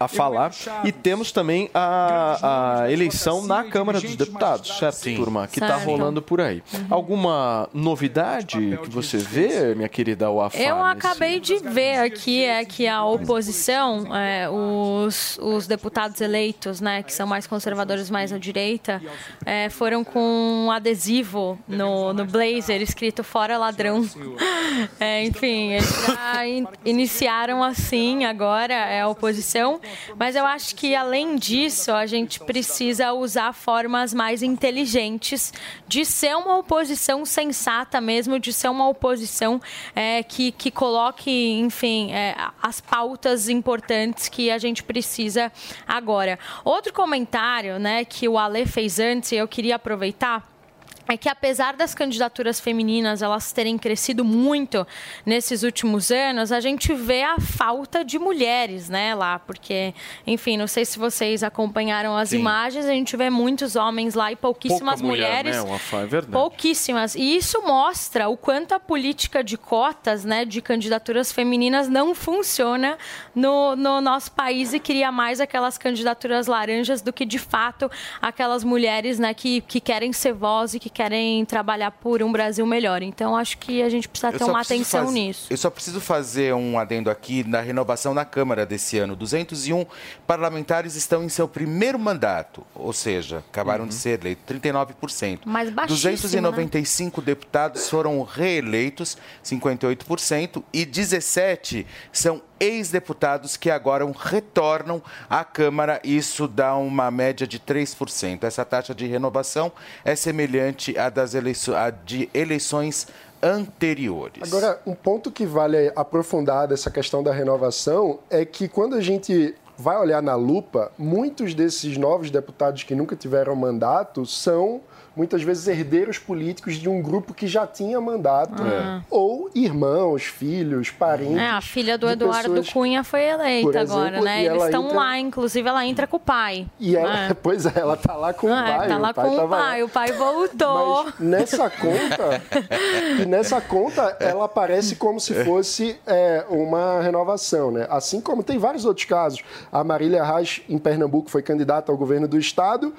a falar. E temos também a, a eleição na Câmara dos Deputados, certo, Sim. turma? Que está rolando por aí. Uhum. Alguma novidade que você vê, minha querida Wafa? Eu acabei de ver aqui é que a oposição, é, os, os deputados eleitos, né, que são mais conservadores, mais à direita, é, foram com um adesivo no, no blazer escrito Fora Ladrão. É, enfim, eles já in- iniciaram assim agora é a oposição, mas eu acho que além disso a gente precisa usar formas mais inteligentes de ser uma oposição sensata mesmo, de ser uma oposição é, que, que coloque, enfim, é, as pautas importantes que a gente precisa agora. Outro comentário né, que o Ale fez antes, e eu queria aproveitar é que apesar das candidaturas femininas elas terem crescido muito nesses últimos anos, a gente vê a falta de mulheres, né, lá, porque, enfim, não sei se vocês acompanharam as Sim. imagens, a gente vê muitos homens lá e pouquíssimas mulher, mulheres. né? É verdade. Pouquíssimas. E isso mostra o quanto a política de cotas, né, de candidaturas femininas não funciona no, no nosso país e cria mais aquelas candidaturas laranjas do que, de fato, aquelas mulheres, né, que, que querem ser voz e que querem trabalhar por um Brasil melhor. Então, acho que a gente precisa ter uma atenção faz- nisso. Eu só preciso fazer um adendo aqui na renovação na Câmara desse ano. 201 parlamentares estão em seu primeiro mandato, ou seja, acabaram de ser eleitos, 39%. Mas baixíssimo, 295 deputados foram reeleitos, 58%, e 17 são ex-deputados que agora retornam à Câmara. Isso dá uma média de 3%. Essa taxa de renovação é semelhante à das eleições, à de eleições anteriores. Agora, um ponto que vale aprofundar dessa questão da renovação é que quando a gente vai olhar na lupa, muitos desses novos deputados que nunca tiveram mandato são muitas vezes herdeiros políticos de um grupo que já tinha mandato Ah. ou irmãos, filhos, parentes. É, a filha do Eduardo pessoas- Cunha foi eleita exemplo, agora, né? Eles estão entra- lá, inclusive ela entra com o pai. E ela, né? pois é, ela tá lá com o Ah, pai. tá lá o pai com o lá. pai, o pai voltou. Mas nessa conta, e nessa conta, ela aparece como se fosse é, uma renovação, né? Assim como tem vários outros casos. A Marília Reis, em Pernambuco, foi candidata ao governo do estado.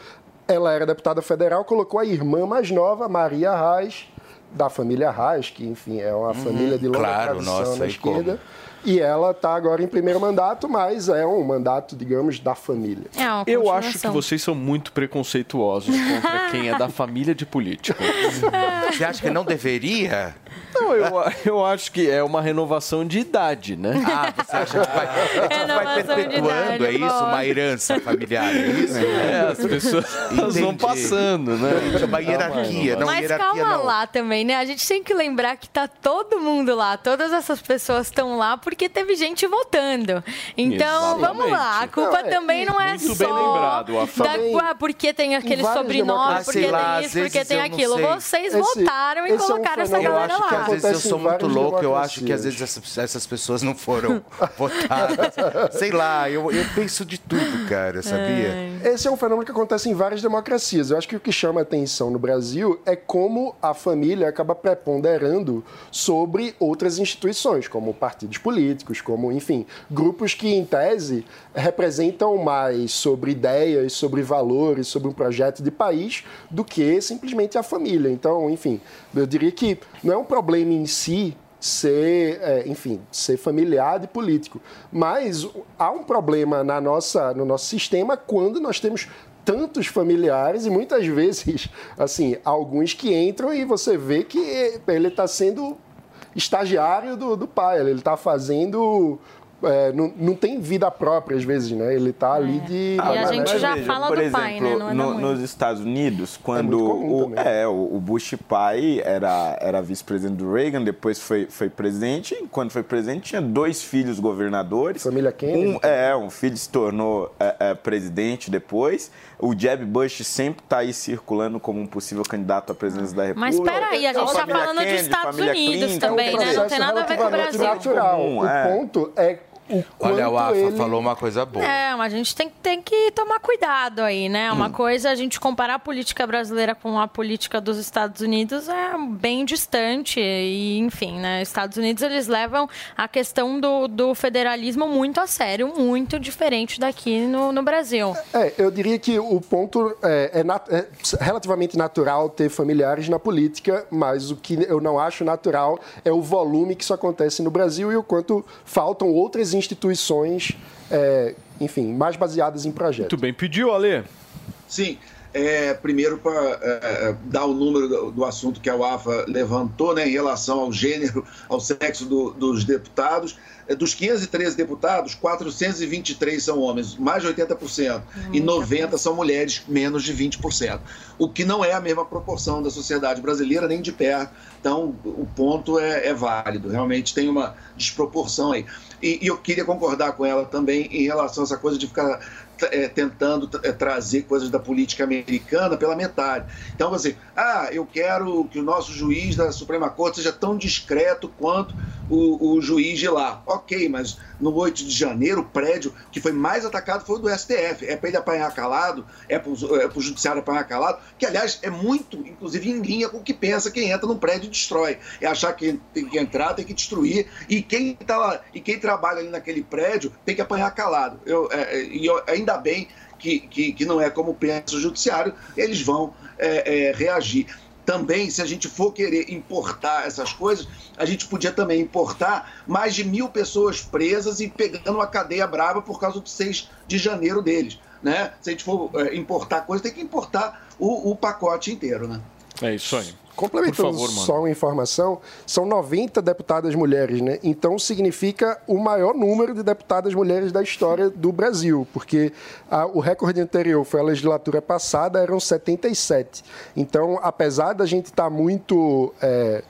Ela era deputada federal, colocou a irmã mais nova, Maria Reis, da família Reis, que, enfim, é uma família de longa Uhum. claro, tradição nossa, na esquerda. E ela está agora em primeiro mandato, mas é um mandato, digamos, da família. É uma Eu acho que vocês são muito preconceituosos contra quem é da família de político. Você acha que não deveria? Não, eu, eu acho que é uma renovação de idade, né? Ah, você acha que vai, a gente vai Renovação de perpetuando, idade, é isso? Uma herança familiar, é isso? É, as pessoas elas vão passando, né? É uma hierarquia, não Mas hierarquia calma não. lá também, né? A gente tem que lembrar que tá todo mundo lá, todas essas pessoas estão lá porque teve gente votando. Então, vamos lá, a culpa Não, é, também não é muito só bem lembrado, da, ah, porque tem aquele sobrenome, porque Ah, tem às isso, porque tem não aquilo. Vocês Esse- votaram e esse é um colocaram essa galera lá. Às vezes eu sou muito louco, eu acho que às vezes essas, essas pessoas não foram votadas. Sei lá, eu, eu penso de tudo, cara, sabia? Esse é um fenômeno que acontece em várias democracias. Eu acho que o que chama atenção no Brasil é como a família acaba preponderando sobre outras instituições, como partidos políticos, como, enfim, grupos que, em tese, representam mais sobre ideias, sobre valores, sobre um projeto de país, do que simplesmente a família. Então, enfim, eu diria que não é um problema em si ser, é, enfim, ser familiar e político. Mas há um problema na nossa, no nosso sistema quando nós temos tantos familiares e muitas vezes, assim, alguns que entram e você vê que ele está sendo estagiário do, do pai, ele está fazendo... é, não, não tem vida própria às vezes, né? Ele está ali de... E a gente já veja, fala por do exemplo, pai, né? Não é no- nos Estados Unidos, quando comum o, é, o, Bush pai era, era vice-presidente do Reagan, depois foi, foi presidente, e quando foi presidente tinha dois filhos governadores. Família Kennedy. Um, é, um filho se tornou é, é, presidente depois. O Jeb Bush sempre está aí circulando como um possível candidato à presidência da República. Mas peraí, a gente está família falando de Kennedy, Estados família Unidos Clinton. também, É né? Não processo tem nada a ver com o Brasil. natural. O é. ponto é o Olha, o Afa ele... falou uma coisa boa. É, mas a gente tem, tem que tomar cuidado aí, né? Uma coisa, a gente comparar a política brasileira com a política dos Estados Unidos é bem distante. E, enfim, né? Estados Unidos, eles levam a questão do, do federalismo muito a sério, muito diferente daqui no, no Brasil. É, eu diria que o ponto é, é nat- é relativamente natural ter familiares na política, mas o que eu não acho natural é o volume que isso acontece no Brasil e o quanto faltam outras instituições, é, enfim, mais baseadas em projetos. Muito bem. Pediu, Ale? Sim. É, primeiro, para dar o número do, do assunto que a UAFA levantou né, em relação ao gênero, ao sexo do- dos deputados. É, Dos 513 deputados, 423 são homens, mais de 80%, e 90 são mulheres, menos de 20%. O que não é a mesma proporção da sociedade brasileira, nem de perto. Então, o ponto é, é válido. Realmente tem uma desproporção aí. E, e eu queria concordar com ela também em relação a essa coisa de ficar é, tentando é, trazer coisas da política americana pela metade. Então, você, ah, eu quero que o nosso juiz da Suprema Corte seja tão discreto quanto o, o juiz de lá. Ok, mas no 8 de janeiro, o prédio que foi mais atacado foi o do STF. É para ele apanhar calado, é para o judiciário apanhar calado, que, aliás, é muito, inclusive, em linha com o que pensa quem entra num prédio e destrói. É achar que tem que entrar, tem que destruir, e quem tá lá, e quem trabalha ali naquele prédio tem que apanhar calado. Eu, é, é, e eu- ainda bem que, que, que não é como pensa o judiciário, eles vão é, é, reagir. Também, se a gente for querer importar essas coisas, a gente podia também importar mais de mil pessoas presas e pegando uma cadeia brava por causa do 6 de janeiro deles. Né? Se a gente for é, importar coisas, tem que importar o, o pacote inteiro. Né? É isso aí. Complementando favor, só uma informação, são 90 deputadas mulheres, né? Então significa o maior número de deputadas mulheres da história do Brasil, porque ah, o recorde anterior foi a legislatura passada, eram 77. Então, apesar da gente estar muito é,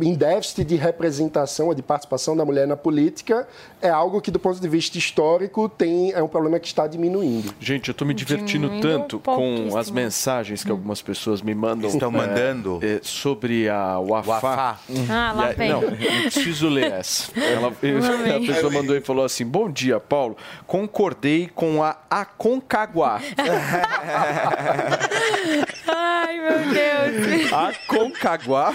em déficit de representação, ou de participação da mulher na política, é algo que, do ponto de vista histórico, tem, é um problema que está diminuindo. Gente, eu estou me divertindo Diminuindo tanto com as mensagens que algumas pessoas me mandam. Estão é, mandando? é, sobre a Wafá. Wafá. Ah, lá vem. Não, eu preciso ler essa. Ela- a pessoa mandou e falou assim: Bom dia, Paulo. Concordei com a Aconcaguá. Ai, meu Deus. Aconcaguá.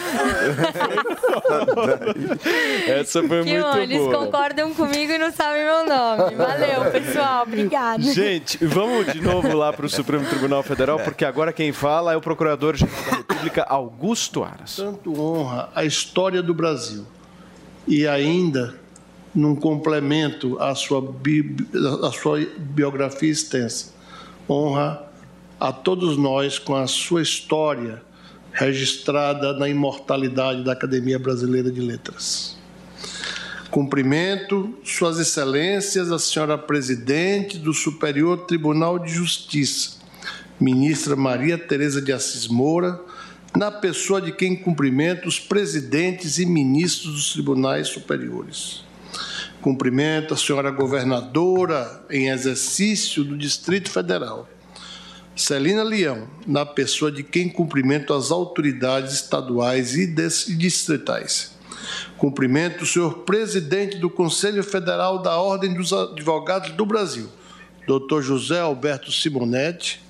Essa foi Que muito bom, eles boa. concordam comigo e não sabem meu nome. Valeu, pessoal. Obrigada. Gente, vamos de novo lá para o Supremo Tribunal Federal, porque agora quem fala é o Procurador-Geral da República, Augusto Aras. tanto honra a história do Brasil e ainda num complemento à sua, bi- à sua biografia extensa, honra a todos nós com a sua história registrada na imortalidade da Academia Brasileira de Letras. Cumprimento Suas Excelências, a senhora Presidente do Superior Tribunal de Justiça, ministra Maria Tereza de Assis Moura, na pessoa de quem cumprimento os presidentes e ministros dos tribunais superiores. Cumprimento a senhora governadora em exercício do Distrito Federal, Celina Leão, na pessoa de quem cumprimento as autoridades estaduais e distritais. Cumprimento o senhor presidente do Conselho Federal da Ordem dos Advogados do Brasil, doutor José Alberto Simonetti,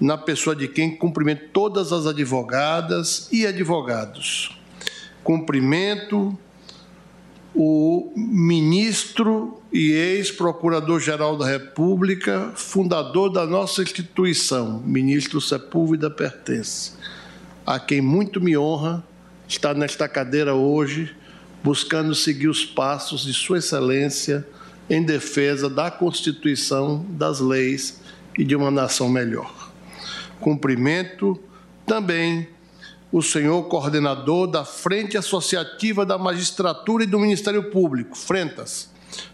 na pessoa de quem cumprimento todas as advogadas e advogados. Cumprimento o ministro e ex-procurador-geral da República, fundador da nossa instituição, ministro Sepúlveda Pertence, a quem muito me honra estar nesta cadeira hoje, buscando seguir os passos de Sua Excelência em defesa da Constituição, das leis e de uma nação melhor. Cumprimento também o senhor coordenador da Frente Associativa da Magistratura e do Ministério Público, Frentas,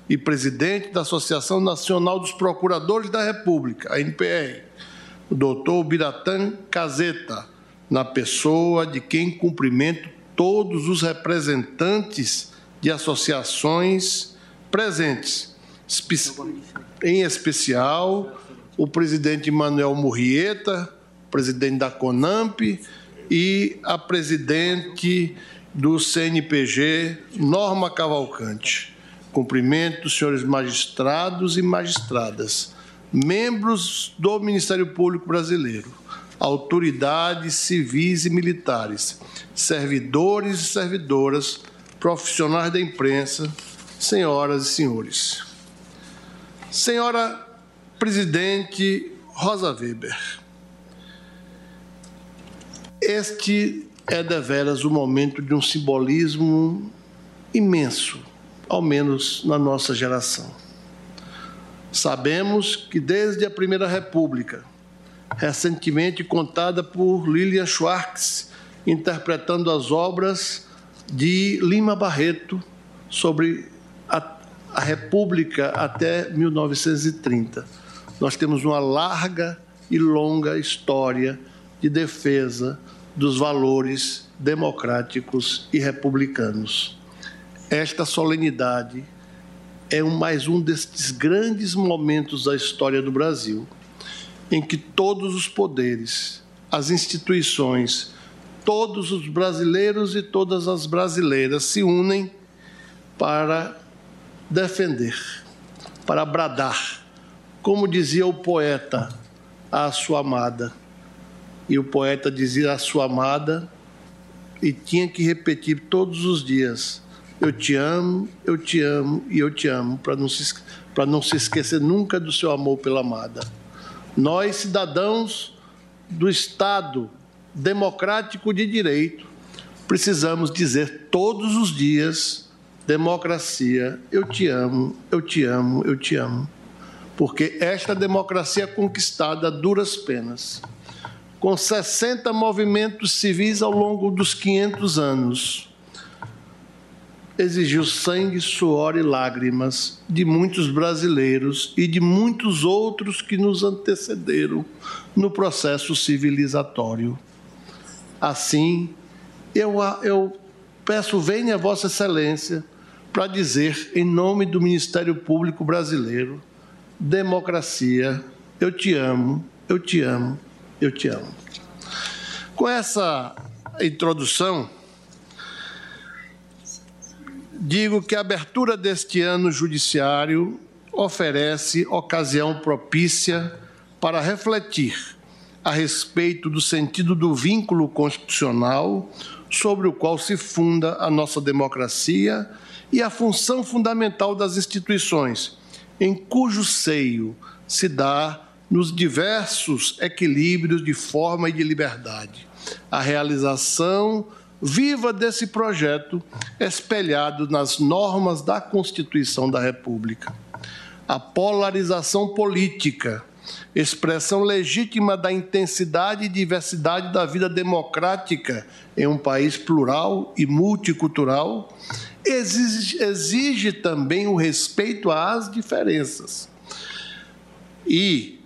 e presidente da Associação Nacional dos Procuradores da República, a NPR, o doutor Biratã Caseta, na pessoa de quem cumprimento todos os representantes de associações presentes, em especial o presidente Manuel Murrieta, presidente da CONAMP, e a presidente do CNPG, Norma Cavalcante. Cumprimento os senhores magistrados e magistradas, membros do Ministério Público Brasileiro, autoridades civis e militares, servidores e servidoras, profissionais da imprensa, senhoras e senhores. Senhora Presidente Rosa Weber, este é deveras o momento de um simbolismo imenso, ao menos na nossa geração. Sabemos que desde a Primeira República, recentemente contada por Lilian Schwartz, interpretando as obras de Lima Barreto sobre a, a República até 1930. Nós temos uma larga e longa história de defesa dos valores democráticos e republicanos. Esta solenidade é um, mais um destes grandes momentos da história do Brasil, em que todos os poderes, as instituições, todos os brasileiros e todas as brasileiras se unem para defender, para bradar, como dizia o poeta à sua amada e o poeta dizia à sua amada e tinha que repetir todos os dias: Eu te amo, eu te amo e eu te amo, para não, se, não se esquecer nunca do seu amor pela amada. Nós, cidadãos do Estado democrático de direito, precisamos dizer todos os dias: democracia, eu te amo, eu te amo, eu te amo. Porque esta democracia é conquistada a duras penas com 60 movimentos civis ao longo dos 500 anos. Exigiu sangue, suor e lágrimas de muitos brasileiros e de muitos outros que nos antecederam no processo civilizatório. Assim, eu, eu peço, venha Vossa Excelência para dizer, em nome do Ministério Público Brasileiro, democracia, eu te amo, eu te amo, eu te amo. Com essa introdução, digo que a abertura deste ano judiciário oferece ocasião propícia para refletir a respeito do sentido do vínculo constitucional sobre o qual se funda a nossa democracia e a função fundamental das instituições, em cujo seio se dá nos diversos equilíbrios de forma e de liberdade. A realização viva desse projeto espelhado nas normas da Constituição da República. A polarização política, expressão legítima da intensidade e diversidade da vida democrática em um país plural e multicultural, exige, exige também o respeito às diferenças. E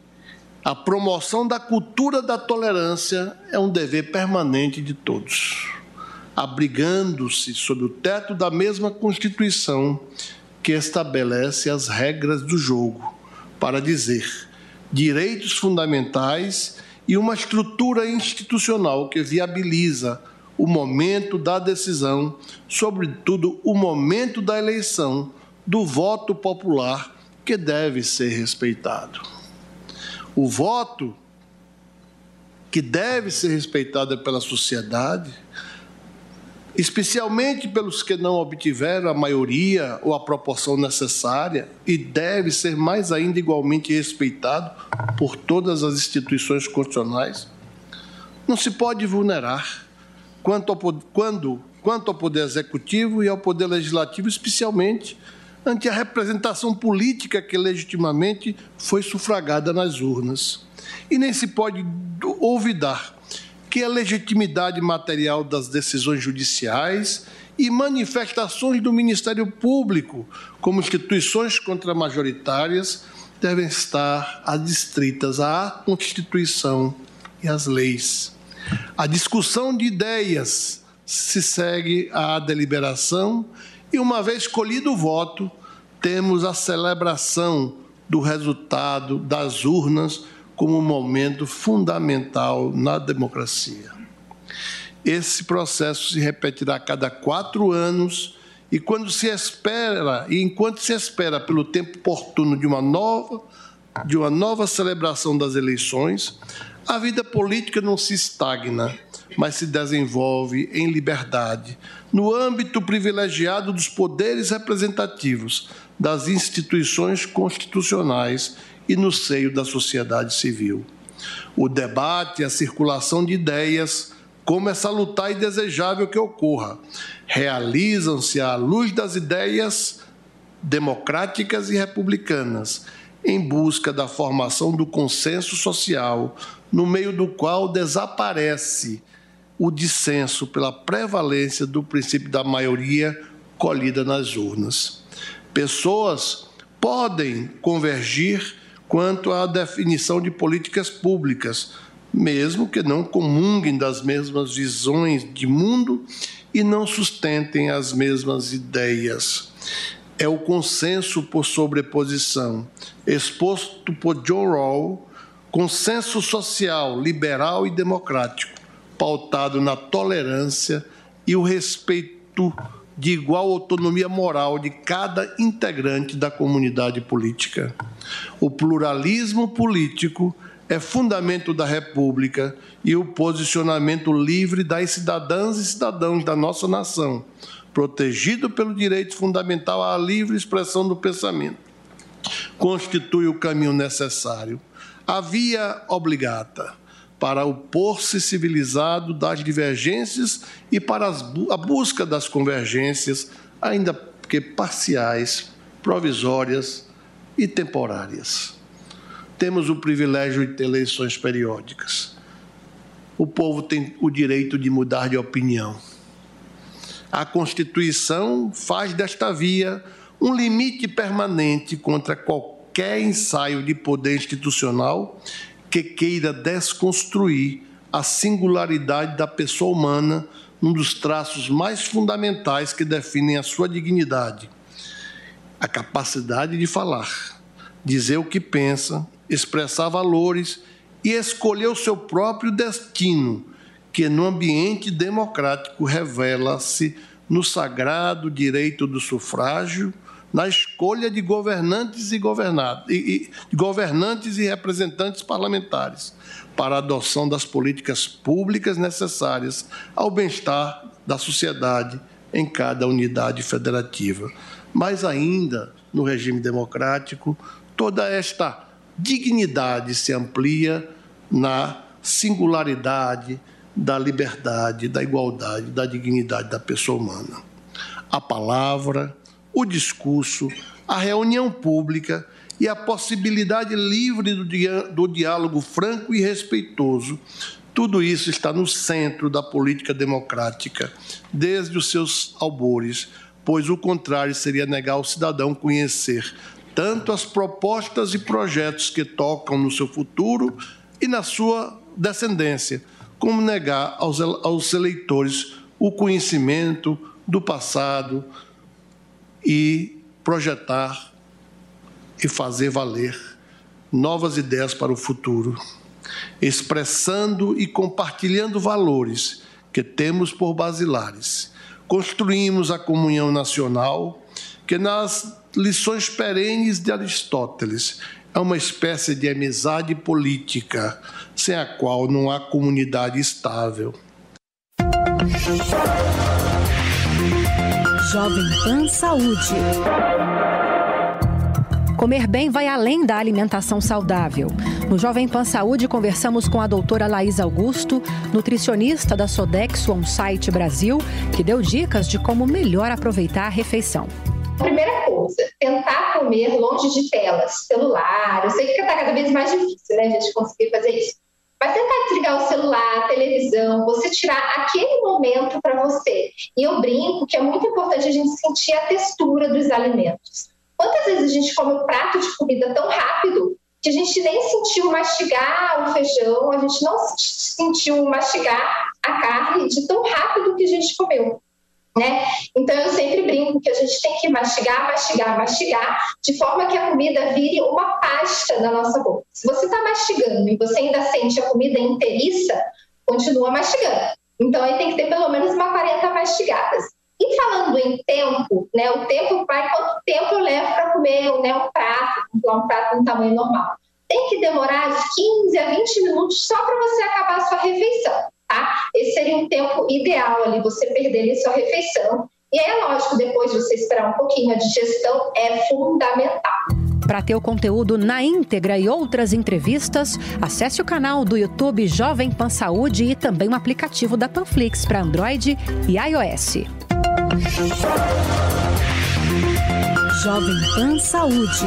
a promoção da cultura da tolerância é um dever permanente de todos, abrigando-se sob o teto da mesma Constituição que estabelece as regras do jogo, para dizer direitos fundamentais e uma estrutura institucional que viabiliza o momento da decisão, sobretudo o momento da eleição, do voto popular, que deve ser respeitado. O voto que deve ser respeitado pela sociedade, especialmente pelos que não obtiveram a maioria ou a proporção necessária, e deve ser mais ainda igualmente respeitado por todas as instituições constitucionais, não se pode vulnerar quanto ao, quando, quanto ao Poder Executivo e ao Poder Legislativo, especialmente ante a representação política que legitimamente foi sufragada nas urnas. E nem se pode olvidar que a legitimidade material das decisões judiciais e manifestações do Ministério Público como instituições contramajoritárias devem estar adstritas à Constituição e às leis. A discussão de ideias se segue à deliberação e, uma vez escolhido o voto, temos a celebração do resultado das urnas como um momento fundamental na democracia. Esse processo se repetirá a cada quatro anos e quando se espera e enquanto se espera pelo tempo oportuno de uma nova de uma nova celebração das eleições, a vida política não se estagna, mas se desenvolve em liberdade, no âmbito privilegiado dos poderes representativos, das instituições constitucionais e no seio da sociedade civil. O debate e a circulação de ideias, como é salutar e desejável que ocorra, realizam-se à luz das ideias democráticas e republicanas, em busca da formação do consenso social, no meio do qual desaparece o dissenso pela prevalência do princípio da maioria colhida nas urnas. Pessoas podem convergir quanto à definição de políticas públicas, mesmo que não comunguem das mesmas visões de mundo e não sustentem as mesmas ideias. É o consenso por sobreposição, exposto por John Rawls, consenso social, liberal e democrático, pautado na tolerância e o respeito de igual autonomia moral de cada integrante da comunidade política. O pluralismo político é fundamento da República e o posicionamento livre das cidadãs e cidadãos da nossa nação, protegido pelo direito fundamental à livre expressão do pensamento, constitui o caminho necessário, a via obligata para o pôr-se civilizado das divergências e para a busca das convergências, ainda que parciais, provisórias e temporárias. Temos o privilégio de ter eleições periódicas. O povo tem o direito de mudar de opinião. A Constituição faz desta via um limite permanente contra qualquer ensaio de poder institucional que queira desconstruir a singularidade da pessoa humana, um dos traços mais fundamentais que definem a sua dignidade. A capacidade de falar, dizer o que pensa, expressar valores e escolher o seu próprio destino, que no ambiente democrático revela-se no sagrado direito do sufrágio na escolha de governantes e, governado, e, e, governantes e representantes parlamentares para a adoção das políticas públicas necessárias ao bem-estar da sociedade em cada unidade federativa. Mas ainda no regime democrático, toda esta dignidade se amplia na singularidade da liberdade, da igualdade, da dignidade da pessoa humana. A palavra, o discurso, a reunião pública e a possibilidade livre do, do diálogo franco e respeitoso. Tudo isso está no centro da política democrática, desde os seus albores, pois o contrário seria negar ao cidadão conhecer tanto as propostas e projetos que tocam no seu futuro e na sua descendência, como negar aos, aos eleitores o conhecimento do passado, e projetar e fazer valer novas ideias para o futuro, expressando e compartilhando valores que temos por basilares. Construímos a comunhão nacional, que nas lições perenes de Aristóteles é uma espécie de amizade política, sem a qual não há comunidade estável. Jovem Pan Saúde. Comer bem vai além da alimentação saudável. No Jovem Pan Saúde, conversamos com a doutora Laís Augusto, nutricionista da Sodexo On-Site Brasil, que deu dicas de como melhor aproveitar a refeição. Primeira coisa, tentar comer longe de telas, celular. Eu sei que está cada vez mais difícil, né, a gente conseguir fazer isso. Mas tentar desligar o celular, a televisão, você tirar aquele momento para você. E eu brinco que é muito importante a gente sentir a textura dos alimentos. Quantas vezes a gente come um prato de comida tão rápido que a gente nem sentiu mastigar o feijão, a gente não sentiu mastigar a carne de tão rápido que a gente comeu. Né? Então eu sempre brinco que a gente tem que mastigar, mastigar, mastigar, de forma que a comida vire uma pasta na nossa boca. Se você está mastigando e você ainda sente a comida inteiriça, continua mastigando. Então aí tem que ter pelo menos uma 40 mastigadas. E falando em tempo, né, o tempo vai quanto tempo eu levo para comer né, um prato, um prato no tamanho normal. Tem que demorar de 15 a 20 minutos só para você acabar a sua refeição tá? Esse seria um tempo ideal ali, você perder sua refeição. E é lógico, depois de você esperar um pouquinho, a digestão é fundamental. Para ter o conteúdo na íntegra e outras entrevistas, acesse o canal do YouTube Jovem Pan Saúde e também o aplicativo da Panflix para Android e iOS. Jovem Pan Saúde.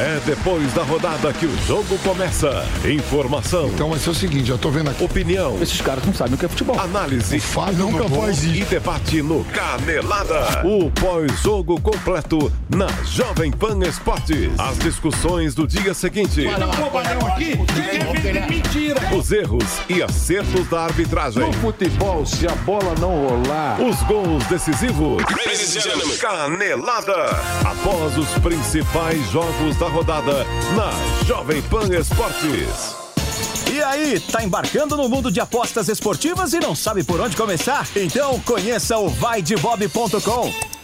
É depois da rodada que o jogo começa. Informação. Então vai ser o seguinte, já tô vendo aqui. Opinião. Esses caras não sabem o que é futebol. Análise. O Fábio nunca faz. E debate no Canelada. O pós-jogo completo na Jovem Pan Esportes. As discussões do dia seguinte. aqui, mentira. Os erros e acertos da arbitragem. No futebol, se a bola não rolar. Os gols decisivos. Canelada. Após os principais jogos da rodada na Jovem Pan Esportes. E aí, tá embarcando no mundo de apostas esportivas e não sabe por onde começar? Então conheça o vaidebob.com.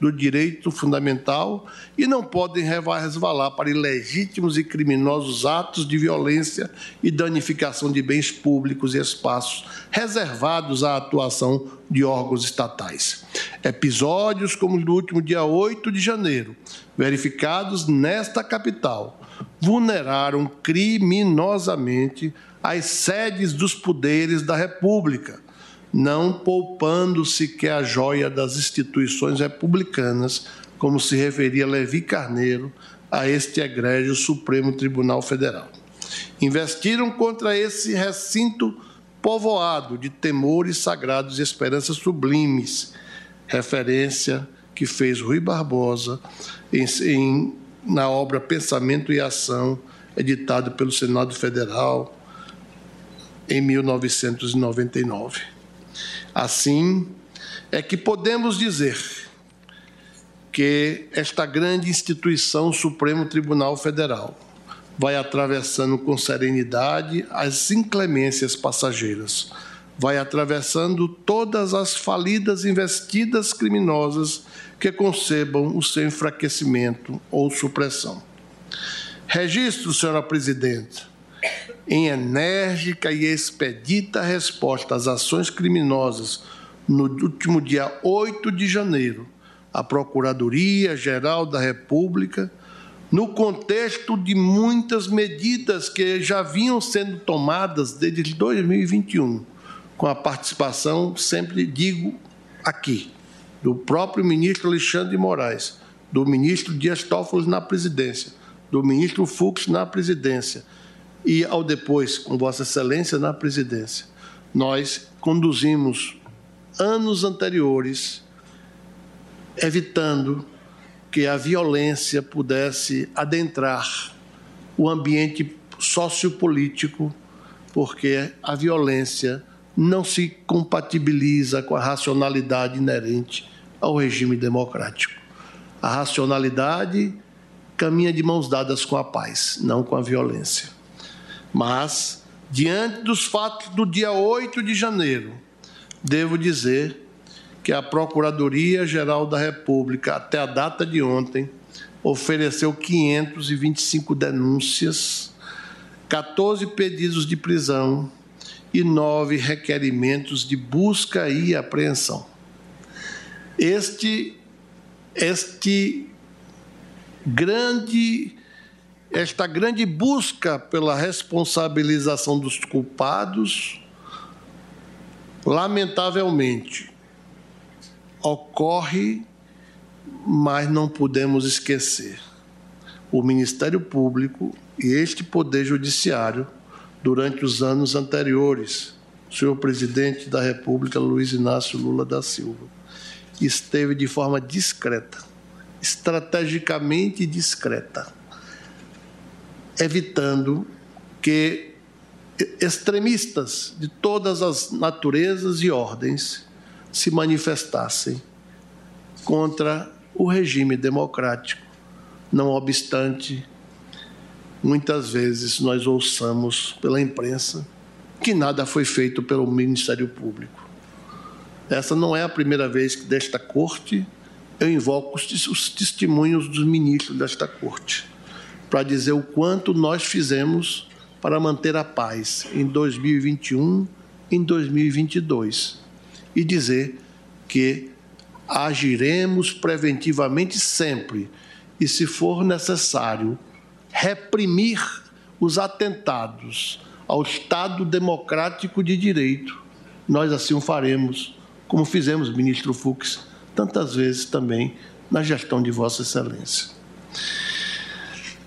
do direito fundamental e não podem resvalar para ilegítimos e criminosos atos de violência e danificação de bens públicos e espaços reservados à atuação de órgãos estatais. Episódios como o do último dia 8 de janeiro, verificados nesta capital, vulneraram criminosamente as sedes dos poderes da República não poupando sequer a joia das instituições republicanas, como se referia Levi Carneiro a este egrégio Supremo Tribunal Federal. Investiram contra esse recinto povoado de temores sagrados e esperanças sublimes, referência que fez Rui Barbosa em, em, na obra Pensamento e Ação, editado pelo Senado Federal em 1999. Assim, é que podemos dizer que esta grande instituição, Supremo Tribunal Federal, vai atravessando com serenidade as inclemências passageiras, vai atravessando todas as falidas investidas criminosas que concebam o seu enfraquecimento ou supressão. Registro, senhora presidente, em enérgica e expedita resposta às ações criminosas no último dia 8 de janeiro, a Procuradoria-Geral da República, no contexto de muitas medidas que já vinham sendo tomadas desde 2021, com a participação, sempre digo aqui, do próprio ministro Alexandre de Moraes, do ministro Dias Toffoli na presidência, do ministro Fux na presidência, e ao depois, com Vossa Excelência na presidência, nós conduzimos anos anteriores, evitando que a violência pudesse adentrar o ambiente sociopolítico, porque a violência não se compatibiliza com a racionalidade inerente ao regime democrático. A racionalidade caminha de mãos dadas com a paz, não com a violência. Mas, diante dos fatos do dia 8 de janeiro, devo dizer que a Procuradoria-Geral da República, até a data de ontem, ofereceu 525 denúncias, 14 pedidos de prisão e nove requerimentos de busca e apreensão. Este, este grande esta grande busca pela responsabilização dos culpados, lamentavelmente, ocorre, mas não podemos esquecer. O Ministério Público e este Poder Judiciário, durante os anos anteriores, o senhor presidente da República, Luiz Inácio Lula da Silva, esteve de forma discreta, estrategicamente discreta, evitando que extremistas de todas as naturezas e ordens se manifestassem contra o regime democrático, não obstante muitas vezes nós ouçamos pela imprensa que nada foi feito pelo Ministério Público. Essa não é a primeira vez que desta corte eu invoco os testemunhos dos ministros desta corte para dizer o quanto nós fizemos para manter a paz em 2021, em 2022 e dizer que agiremos preventivamente sempre e, se for necessário, reprimir os atentados ao Estado democrático de direito, nós assim o faremos, como fizemos, ministro Fux, tantas vezes também na gestão de Vossa Excelência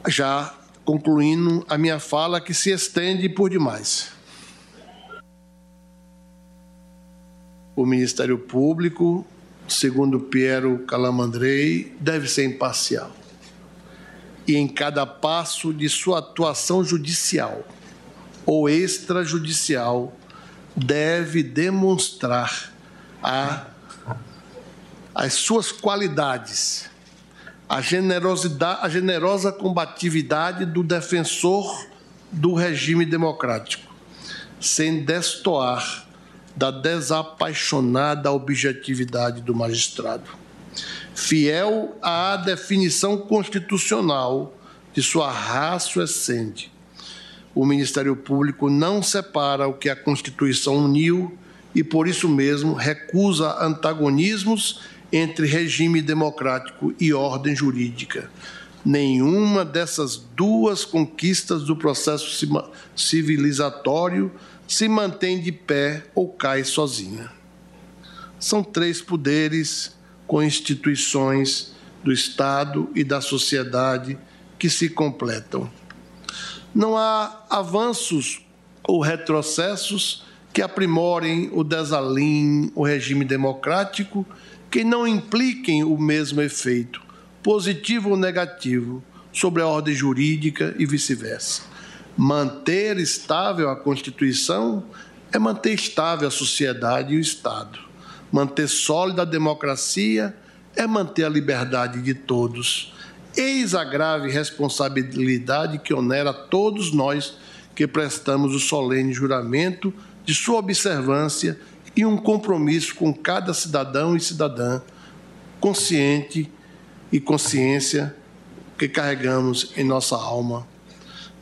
já concluindo a minha fala, que se estende por demais. O Ministério Público, segundo Piero Calamandrei, deve ser imparcial. E em cada passo de sua atuação judicial ou extrajudicial, deve demonstrar a, as suas qualidades a generosidade, a generosa combatividade do defensor do regime democrático, sem destoar da desapaixonada objetividade do magistrado. Fiel à definição constitucional de sua raça essente, o Ministério Público não separa o que a Constituição uniu e, por isso mesmo, recusa antagonismos entre regime democrático e ordem jurídica. Nenhuma dessas duas conquistas do processo civilizatório se mantém de pé ou cai sozinha. São três poderes com instituições do Estado e da sociedade que se completam. Não há avanços ou retrocessos que aprimorem o desalinho, o regime democrático, que não impliquem o mesmo efeito, positivo ou negativo, sobre a ordem jurídica e vice-versa. Manter estável a Constituição é manter estável a sociedade e o Estado. Manter sólida a democracia é manter a liberdade de todos. Eis a grave responsabilidade que onera todos nós que prestamos o solene juramento de sua observância e um compromisso com cada cidadão e cidadã consciente e consciência que carregamos em nossa alma.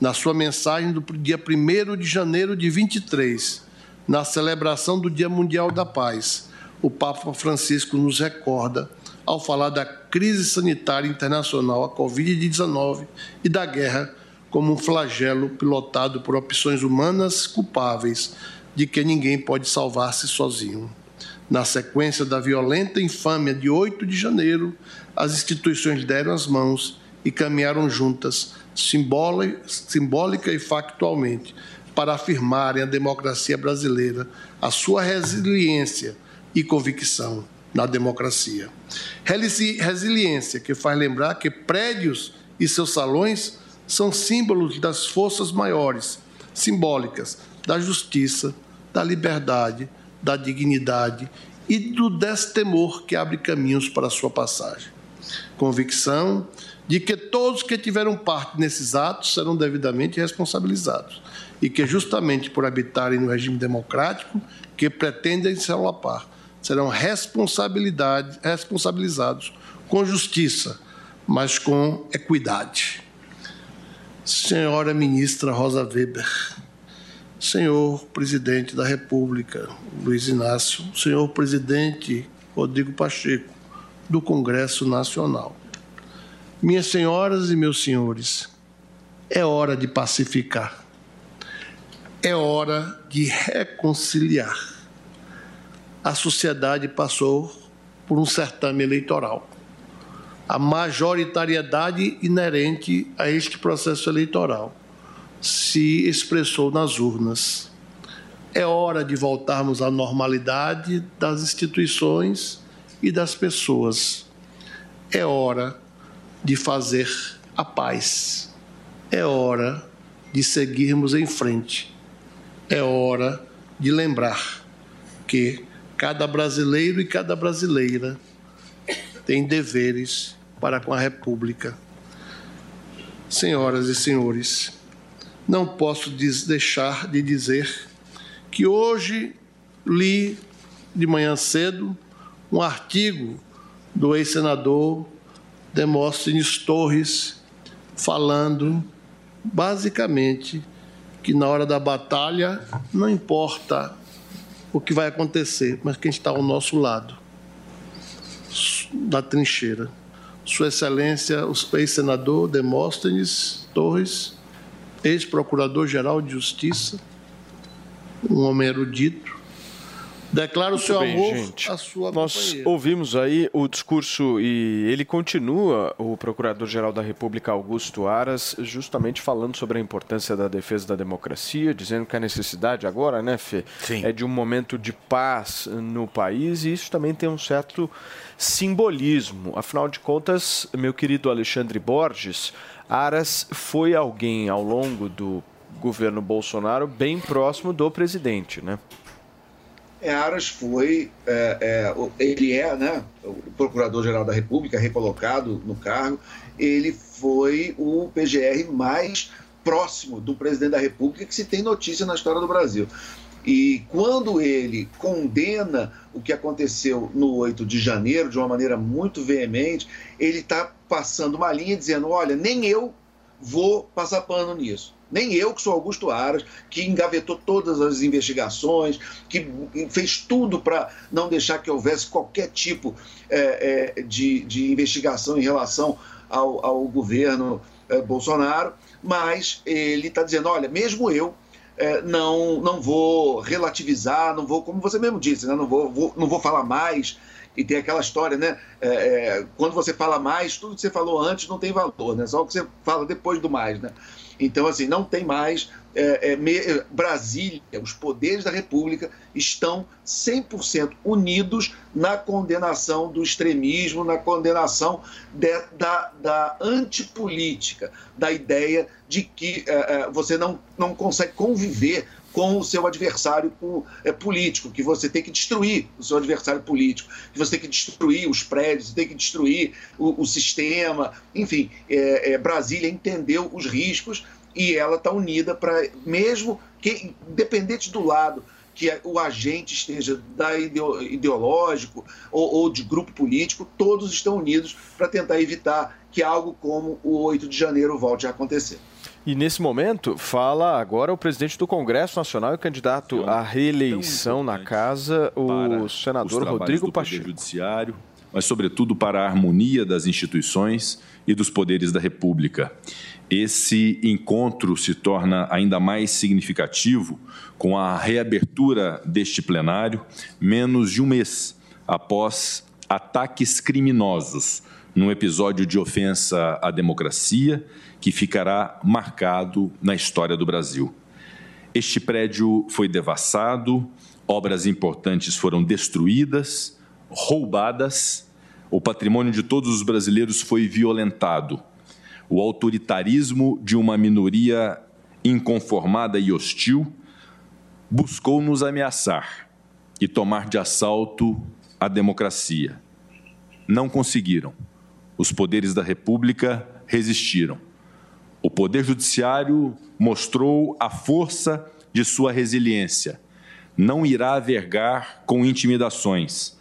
Na sua mensagem do dia 1 de janeiro de 23, na celebração do Dia Mundial da Paz, o Papa Francisco nos recorda, ao falar da crise sanitária internacional, a Covid-19 e da guerra como um flagelo pilotado por opções humanas culpáveis de que ninguém pode salvar-se sozinho. Na sequência da violenta infâmia de 8 de janeiro, as instituições deram as mãos e caminharam juntas, simbólica e factualmente, para afirmarem a democracia brasileira, a sua resiliência e convicção na democracia. Resiliência que faz lembrar que prédios e seus salões são símbolos das forças maiores, simbólicas, da justiça, da liberdade, da dignidade e do destemor que abre caminhos para a sua passagem. Convicção de que todos que tiveram parte nesses atos serão devidamente responsabilizados e que, justamente por habitarem no regime democrático que pretendem se alapar, serão responsabilizados com justiça, mas com equidade. Senhora ministra Rosa Weber, senhor presidente da República, Luiz Inácio, senhor presidente Rodrigo Pacheco, do Congresso Nacional. Minhas senhoras e meus senhores, é hora de pacificar, é hora de reconciliar. A sociedade passou por um certame eleitoral. A majoritariedade inerente a este processo eleitoral se expressou nas urnas. É hora de voltarmos à normalidade das instituições e das pessoas. É hora de fazer a paz. É hora de seguirmos em frente. É hora de lembrar que cada brasileiro e cada brasileira tem deveres para com a República. Senhoras e senhores, não posso deixar de dizer que hoje li de manhã cedo um artigo do ex-senador Demóstenes Torres falando basicamente que na hora da batalha não importa o que vai acontecer, mas quem está ao nosso lado da trincheira. Sua Excelência, o ex-senador Demóstenes Torres ex-procurador-geral de Justiça, um homem erudito, declara o seu bem, amor gente. à sua Nós companheira. ouvimos aí o discurso e ele continua, o Procurador-Geral da República, Augusto Aras, justamente falando sobre a importância da defesa da democracia, dizendo que a necessidade agora, né, Fê, é de um momento de paz no país e isso também tem um certo simbolismo. Afinal de contas, meu querido Alexandre Borges, Aras foi alguém ao longo do governo Bolsonaro bem próximo do presidente, né? É, Aras foi, é, é, ele é né, o Procurador-Geral da República, recolocado no cargo, ele foi o PGR mais próximo do presidente da República que se tem notícia na história do Brasil. E quando ele condena o que aconteceu no 8 de janeiro de uma maneira muito veemente, ele está passando uma linha dizendo: olha, nem eu vou passar pano nisso. Nem eu, que sou Augusto Aras, que engavetou todas as investigações, que fez tudo para não deixar que houvesse qualquer tipo é, é, de, de, investigação em relação ao, ao governo é, Bolsonaro, mas ele está dizendo: olha, mesmo eu. É, não, não vou relativizar, não vou, como você mesmo disse, né, não, vou, vou, não vou falar mais e tem aquela história, né? É, é, quando você fala mais, tudo que você falou antes não tem valor, né? Só o que você fala depois do mais, né? Então, assim, não tem mais. É, é, me, Brasília, os poderes da República estão 100% unidos na condenação do extremismo, na condenação de, da, da antipolítica, da ideia de que é, é, você não, não consegue conviver com o seu adversário é, político, que você tem que destruir o seu adversário político, que você tem que destruir os prédios, tem que destruir o, o sistema. Enfim, é, é, Brasília entendeu os riscos e ela está unida para, mesmo que, independente do lado que o agente esteja da ideológico ou, ou de grupo político, todos estão unidos para tentar evitar que algo como o 8 de janeiro volte a acontecer. E nesse momento, fala agora o presidente do Congresso Nacional e candidato à reeleição na casa, o senador Rodrigo Pacheco. Judiciário, mas, sobretudo, para a harmonia das instituições e dos poderes da República. Esse encontro se torna ainda mais significativo com a reabertura deste plenário, menos de um mês após ataques criminosos num episódio de ofensa à democracia que ficará marcado na história do Brasil. Este prédio foi devassado, obras importantes foram destruídas, roubadas, o patrimônio de todos os brasileiros foi violentado. O autoritarismo de uma minoria inconformada e hostil buscou nos ameaçar e tomar de assalto a democracia. Não conseguiram. Os poderes da República resistiram. O Poder Judiciário mostrou a força de sua resiliência. Não irá vergar com intimidações.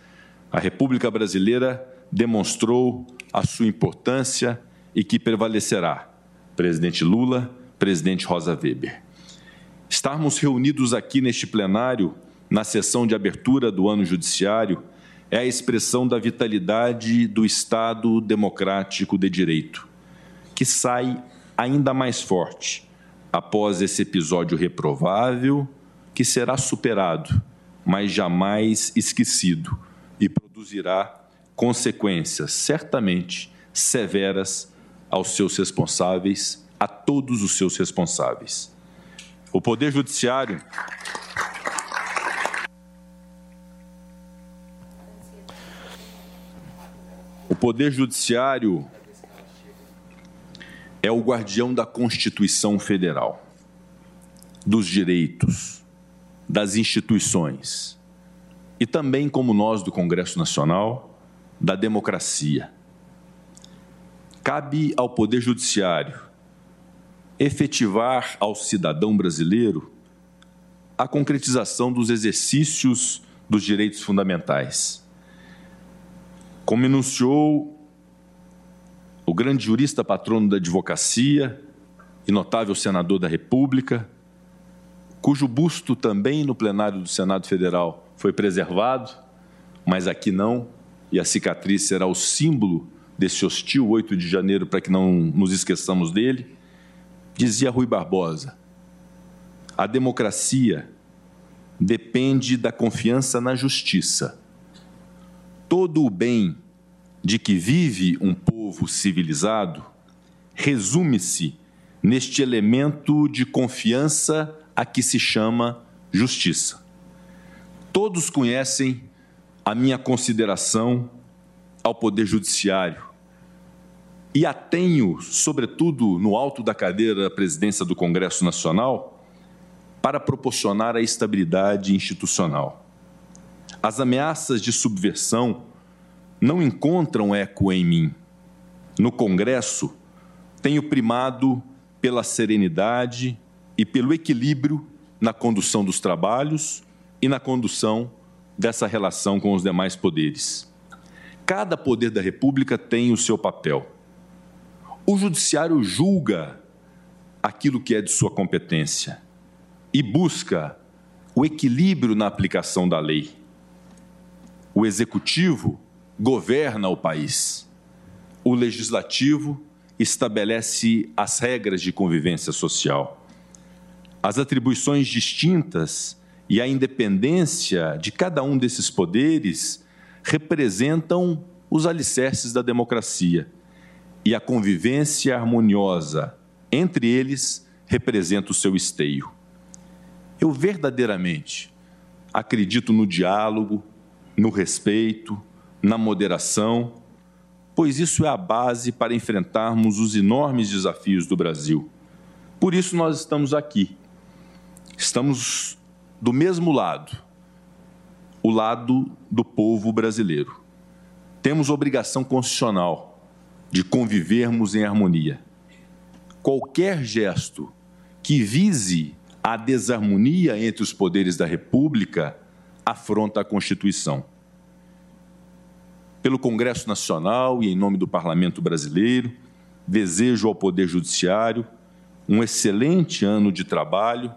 A República Brasileira demonstrou a sua importância e que prevalecerá. Presidente Lula, presidente Rosa Weber. Estarmos reunidos aqui neste plenário, na sessão de abertura do ano judiciário, é a expressão da vitalidade do Estado democrático de direito, que sai ainda mais forte após esse episódio reprovável que será superado, mas jamais esquecido e produzirá consequências certamente severas aos seus responsáveis, a todos os seus responsáveis. O Poder Judiciário O Poder Judiciário é o guardião da Constituição Federal, dos direitos, das instituições e também, como nós do Congresso Nacional, da democracia. Cabe ao Poder Judiciário efetivar ao cidadão brasileiro a concretização dos exercícios dos direitos fundamentais. Como enunciou o grande jurista patrono da advocacia e notável senador da República, cujo busto também no plenário do Senado Federal foi preservado, mas aqui não, e a cicatriz será o símbolo desse hostil 8 de janeiro para que não nos esqueçamos dele, dizia Rui Barbosa: a democracia depende da confiança na justiça. Todo o bem de que vive um povo civilizado resume-se neste elemento de confiança a que se chama justiça. Todos conhecem a minha consideração ao Poder Judiciário e a tenho, sobretudo no alto da cadeira da presidência do Congresso Nacional, para proporcionar a estabilidade institucional. As ameaças de subversão não encontram eco em mim. No Congresso, tenho primado pela serenidade e pelo equilíbrio na condução dos trabalhos e na condução dessa relação com os demais poderes. Cada poder da República tem o seu papel. O Judiciário julga aquilo que é de sua competência e busca o equilíbrio na aplicação da lei. O Executivo governa o país. O Legislativo estabelece as regras de convivência social. As atribuições distintas e a independência de cada um desses poderes representam os alicerces da democracia. E a convivência harmoniosa entre eles representa o seu esteio. Eu verdadeiramente acredito no diálogo, no respeito, na moderação, pois isso é a base para enfrentarmos os enormes desafios do Brasil. Por isso nós estamos aqui. Estamos do mesmo lado, o lado do povo brasileiro. Temos obrigação constitucional de convivermos em harmonia. Qualquer gesto que vise a desarmonia entre os poderes da República afronta a Constituição. Pelo Congresso Nacional e em nome do Parlamento Brasileiro, desejo ao Poder Judiciário um excelente ano de trabalho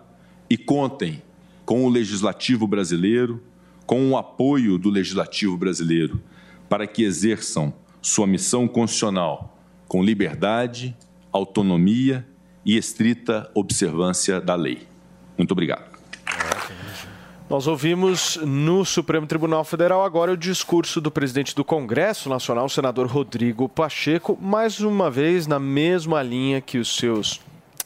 e contem com o Legislativo brasileiro, com o apoio do Legislativo brasileiro, para que exerçam sua missão constitucional com liberdade, autonomia e estrita observância da lei. Muito obrigado. Nós ouvimos no Supremo Tribunal Federal agora o discurso do presidente do Congresso Nacional, o senador Rodrigo Pacheco, mais uma vez na mesma linha que os seus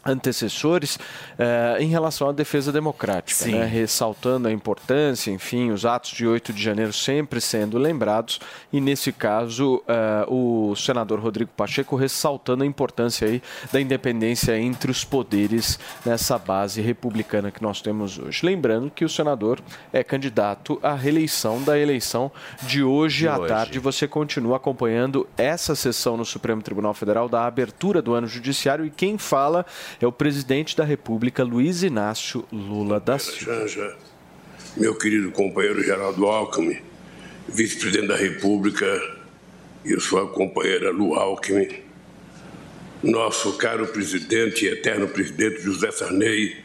antecessores eh, em relação à defesa democrática, né? ressaltando a importância, enfim, os atos de 8 de janeiro sempre sendo lembrados e nesse caso eh, o senador Rodrigo Pacheco ressaltando a importância aí da independência entre os poderes nessa base republicana que nós temos hoje. Lembrando que o senador é candidato à reeleição da eleição de hoje De à hoje. tarde. Você continua acompanhando essa sessão no Supremo Tribunal Federal da abertura do ano judiciário e quem fala é o presidente da República, Luiz Inácio Lula da Silva. Janja, meu querido companheiro Geraldo Alckmin, vice-presidente da República, e sua companheira Lu Alckmin, nosso caro presidente e eterno presidente José Sarney,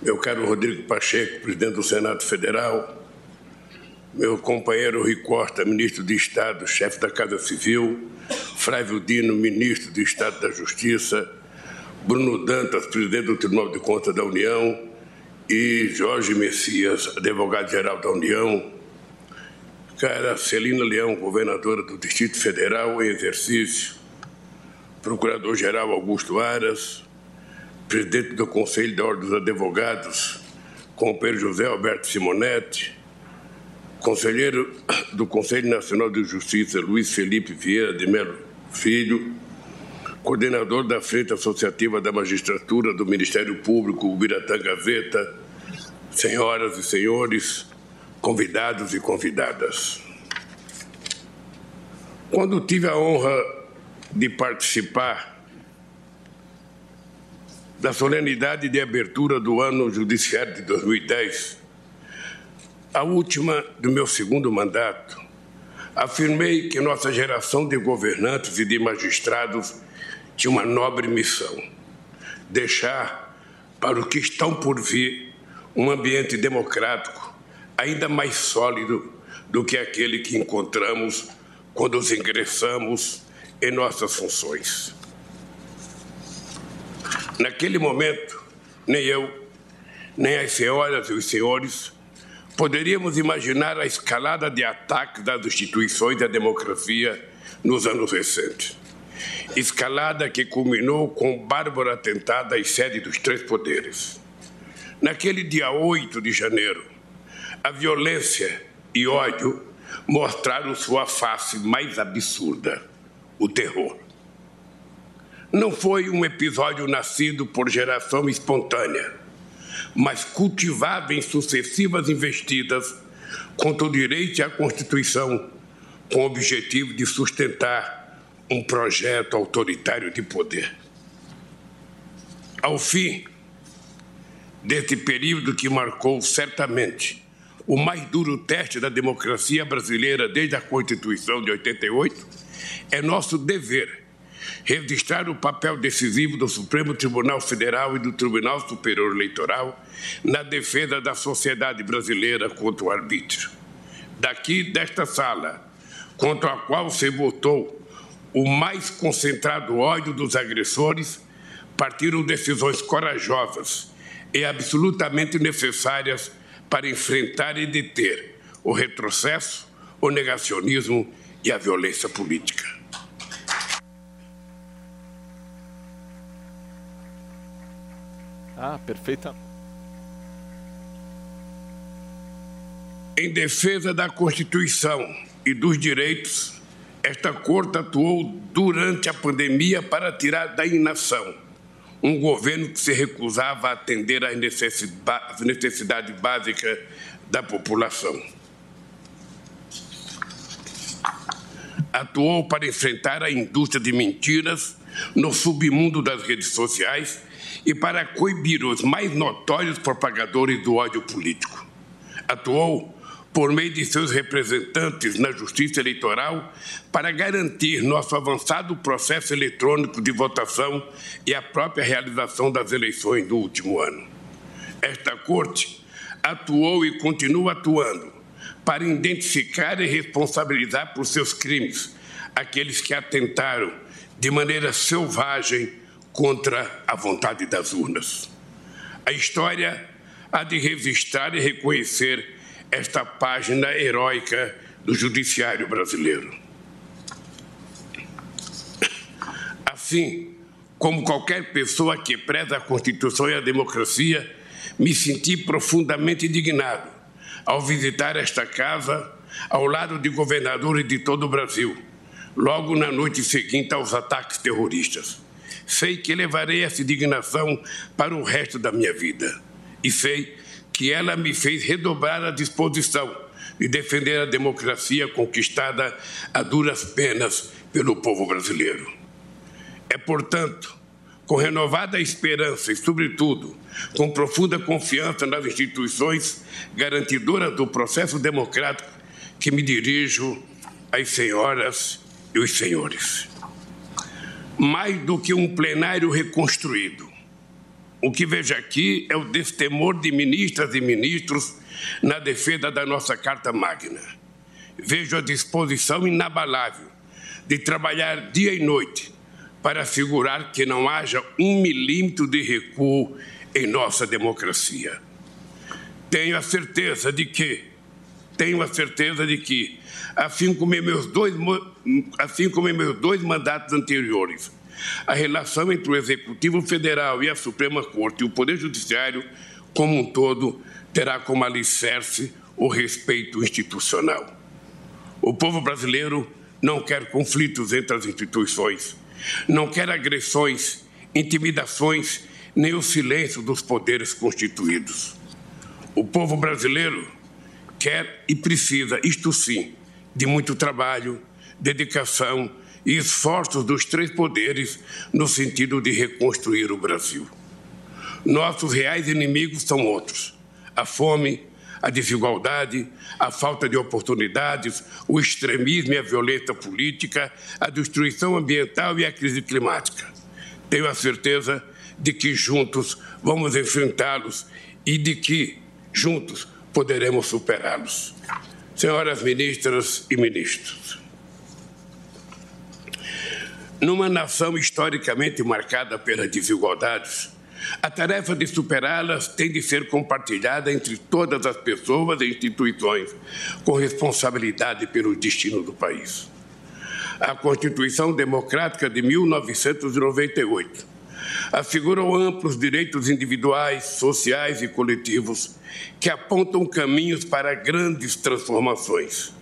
meu caro Rodrigo Pacheco, presidente do Senado Federal, meu companheiro Rui Costa, ministro de Estado, chefe da Casa Civil, Flávio Dino, ministro de Estado da Justiça, Bruno Dantas, presidente do Tribunal de Contas da União, e Jorge Messias, advogado-geral da União, cara Celina Leão, governadora do Distrito Federal em exercício, Procurador-Geral Augusto Aras, presidente do Conselho da Ordem dos Advogados, companheiro José Alberto Simonetti, conselheiro do Conselho Nacional de Justiça Luiz Felipe Vieira de Melo Filho, coordenador da Frente Associativa da Magistratura do Ministério Público, Ubiratã Gaveta, senhoras e senhores, convidados e convidadas. Quando tive a honra de participar da solenidade de abertura do ano judiciário de 2010, a última do meu segundo mandato, afirmei que nossa geração de governantes e de magistrados tinha uma nobre missão: deixar para o que estão por vir um ambiente democrático ainda mais sólido do que aquele que encontramos quando os ingressamos em nossas funções. Naquele momento, nem eu, nem as senhoras e os senhores poderíamos imaginar a escalada de ataques das instituições da democracia nos anos recentes. Escalada que culminou com o bárbaro atentado às sedes dos três poderes. Naquele dia 8 de janeiro, a violência e ódio mostraram sua face mais absurda: o terror. Não foi um episódio nascido por geração espontânea, mas cultivado em sucessivas investidas contra o direito a Constituição, com o objetivo de sustentar um projeto autoritário de poder. Ao fim, deste período que marcou certamente o mais duro teste da democracia brasileira desde a Constituição de 88, é nosso dever registrar o papel decisivo do Supremo Tribunal Federal e do Tribunal Superior Eleitoral na defesa da sociedade brasileira contra o arbítrio. Daqui desta sala, contra a qual se votou o mais concentrado ódio dos agressores, partiram decisões corajosas e absolutamente necessárias para enfrentar e deter o retrocesso, o negacionismo e a violência política. Ah, perfeita. Em defesa da Constituição e dos direitos, esta Corte atuou durante a pandemia para tirar da inação um governo que se recusava a atender às necessidades básicas da população. Atuou para enfrentar a indústria de mentiras no submundo das redes sociais e para coibir os mais notórios propagadores do ódio político. Atuou por meio de seus representantes na Justiça Eleitoral, para garantir nosso avançado processo eletrônico de votação e a própria realização das eleições do último ano. Esta Corte atuou e continua atuando para identificar e responsabilizar por seus crimes aqueles que atentaram de maneira selvagem contra a vontade das urnas. A história há de registrar e reconhecer esta página heróica do judiciário brasileiro. Assim, como qualquer pessoa que preza a Constituição e a democracia, me senti profundamente indignado ao visitar esta casa ao lado de governadores de todo o Brasil, logo na noite seguinte aos ataques terroristas. Sei que levarei essa indignação para o resto da minha vida. E sei que ela me fez redobrar a disposição de defender a democracia conquistada a duras penas pelo povo brasileiro. É, portanto, com renovada esperança e, sobretudo, com profunda confiança nas instituições garantidoras do processo democrático que me dirijo às senhoras e os senhores. Mais do que um plenário reconstruído, o que vejo aqui é o destemor de ministras e ministros na defesa da nossa Carta Magna. Vejo a disposição inabalável de trabalhar dia e noite para assegurar que não haja um milímetro de recuo em nossa democracia. Tenho a certeza de que, tenho a certeza de que, assim como em meus dois, assim como em meus dois mandatos anteriores, a relação entre o Executivo Federal e a Suprema Corte e o Poder Judiciário, como um todo, terá como alicerce o respeito institucional. O povo brasileiro não quer conflitos entre as instituições, não quer agressões, intimidações, nem o silêncio dos poderes constituídos. O povo brasileiro quer e precisa, isto sim, de muito trabalho, dedicação e esforços dos três poderes no sentido de reconstruir o Brasil. Nossos reais inimigos são outros: a fome, a desigualdade, a falta de oportunidades, o extremismo e a violência política, a destruição ambiental e a crise climática. Tenho a certeza de que juntos vamos enfrentá-los e de que juntos poderemos superá-los. Senhoras ministras e ministros, numa nação historicamente marcada pelas desigualdades, a tarefa de superá-las tem de ser compartilhada entre todas as pessoas e instituições com responsabilidade pelo destino do país. A Constituição Democrática de 1998 assegurou amplos direitos individuais, sociais e coletivos que apontam caminhos para grandes transformações.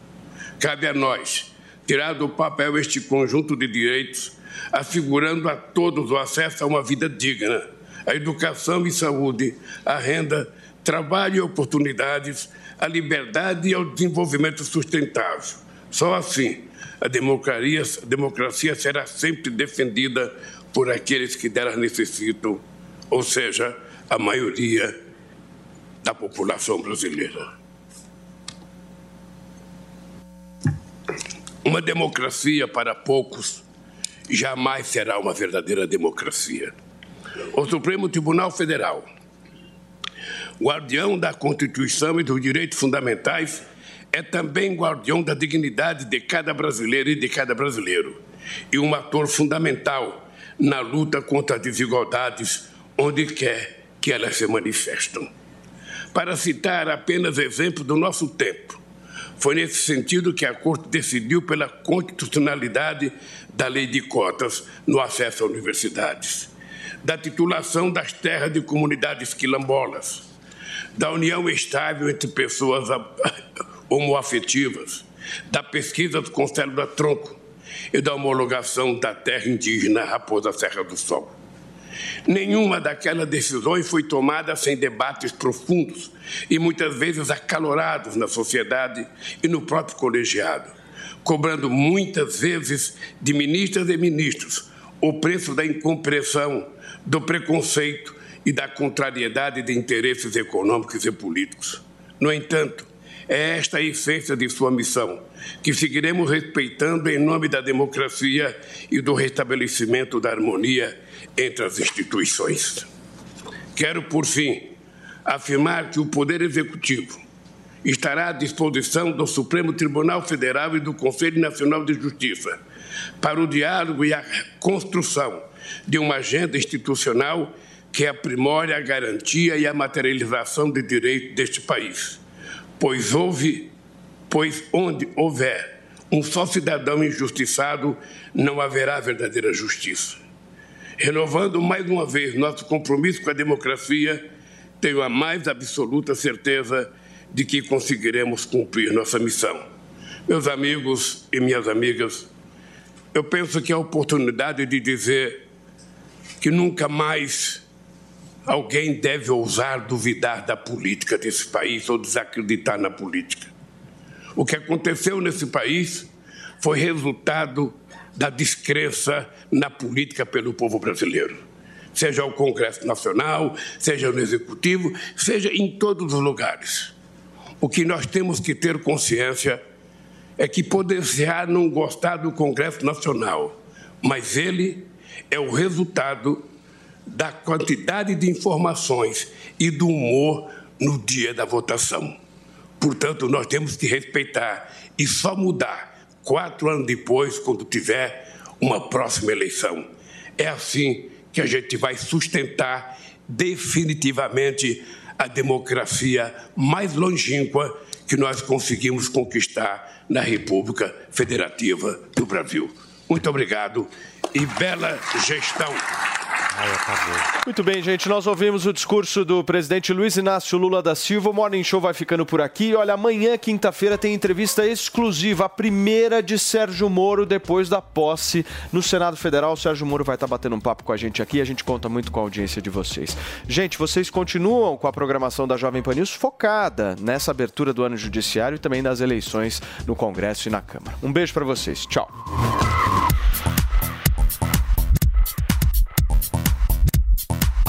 Cabe a nós, tirar do papel este conjunto de direitos, assegurando a todos o acesso a uma vida digna, a educação e saúde, a renda, trabalho e oportunidades, a liberdade e ao desenvolvimento sustentável. Só assim a democracia, a democracia será sempre defendida por aqueles que delas necessitam, ou seja, a maioria da população brasileira. Uma democracia para poucos jamais será uma verdadeira democracia. O Supremo Tribunal Federal, guardião da Constituição e dos direitos fundamentais, é também guardião da dignidade de cada brasileiro e de cada brasileiro, e um ator fundamental na luta contra as desigualdades onde quer que elas se manifestam. Para citar apenas exemplos do nosso tempo, foi nesse sentido que a Corte decidiu pela constitucionalidade da lei de cotas no acesso a universidades, da titulação das terras de comunidades quilombolas, da união estável entre pessoas homoafetivas, da pesquisa com célula-tronco e da homologação da terra indígena Raposa Serra do Sol. Nenhuma daquelas decisões foi tomada sem debates profundos e muitas vezes acalorados na sociedade e no próprio colegiado, cobrando muitas vezes de ministras e ministros o preço da incompreensão, do preconceito e da contrariedade de interesses econômicos e políticos. No entanto, é esta a essência de sua missão, que seguiremos respeitando em nome da democracia e do restabelecimento da harmonia entre as instituições. Quero, por fim, afirmar que o Poder Executivo estará à disposição do Supremo Tribunal Federal e do Conselho Nacional de Justiça para o diálogo e a construção de uma agenda institucional que aprimore a garantia e a materialização de direitos deste país. Pois houve, pois onde houver um só cidadão injustiçado, não haverá verdadeira justiça. Renovando mais uma vez nosso compromisso com a democracia, tenho a mais absoluta certeza de que conseguiremos cumprir nossa missão. Meus amigos e minhas amigas, eu penso que é a oportunidade de dizer que nunca mais alguém deve ousar duvidar da política desse país ou desacreditar na política. O que aconteceu nesse país foi resultado da descrença na política pelo povo brasileiro. Seja o Congresso Nacional, seja no Executivo, seja em todos os lugares. O que nós temos que ter consciência é que poder-se-á não gostar do Congresso Nacional, mas ele é o resultado da quantidade de informações e do humor no dia da votação. Portanto, nós temos que respeitar e só mudar quatro anos depois, quando tiver uma próxima eleição. É assim que a gente vai sustentar definitivamente a democracia mais longínqua que nós conseguimos conquistar na República Federativa do Brasil. Muito obrigado e bela gestão. Muito bem, gente. Nós ouvimos o discurso do presidente Luiz Inácio Lula da Silva. O Morning Show vai ficando por aqui. Olha, amanhã, quinta-feira, tem entrevista exclusiva, a primeira de Sérgio Moro depois da posse no Senado Federal. O Sérgio Moro vai estar batendo um papo com a gente aqui. A gente conta muito com a audiência de vocês. Gente, vocês continuam com a programação da Jovem Pan News focada nessa abertura do ano judiciário e também das eleições no Congresso e na Câmara. Um beijo para vocês. Tchau.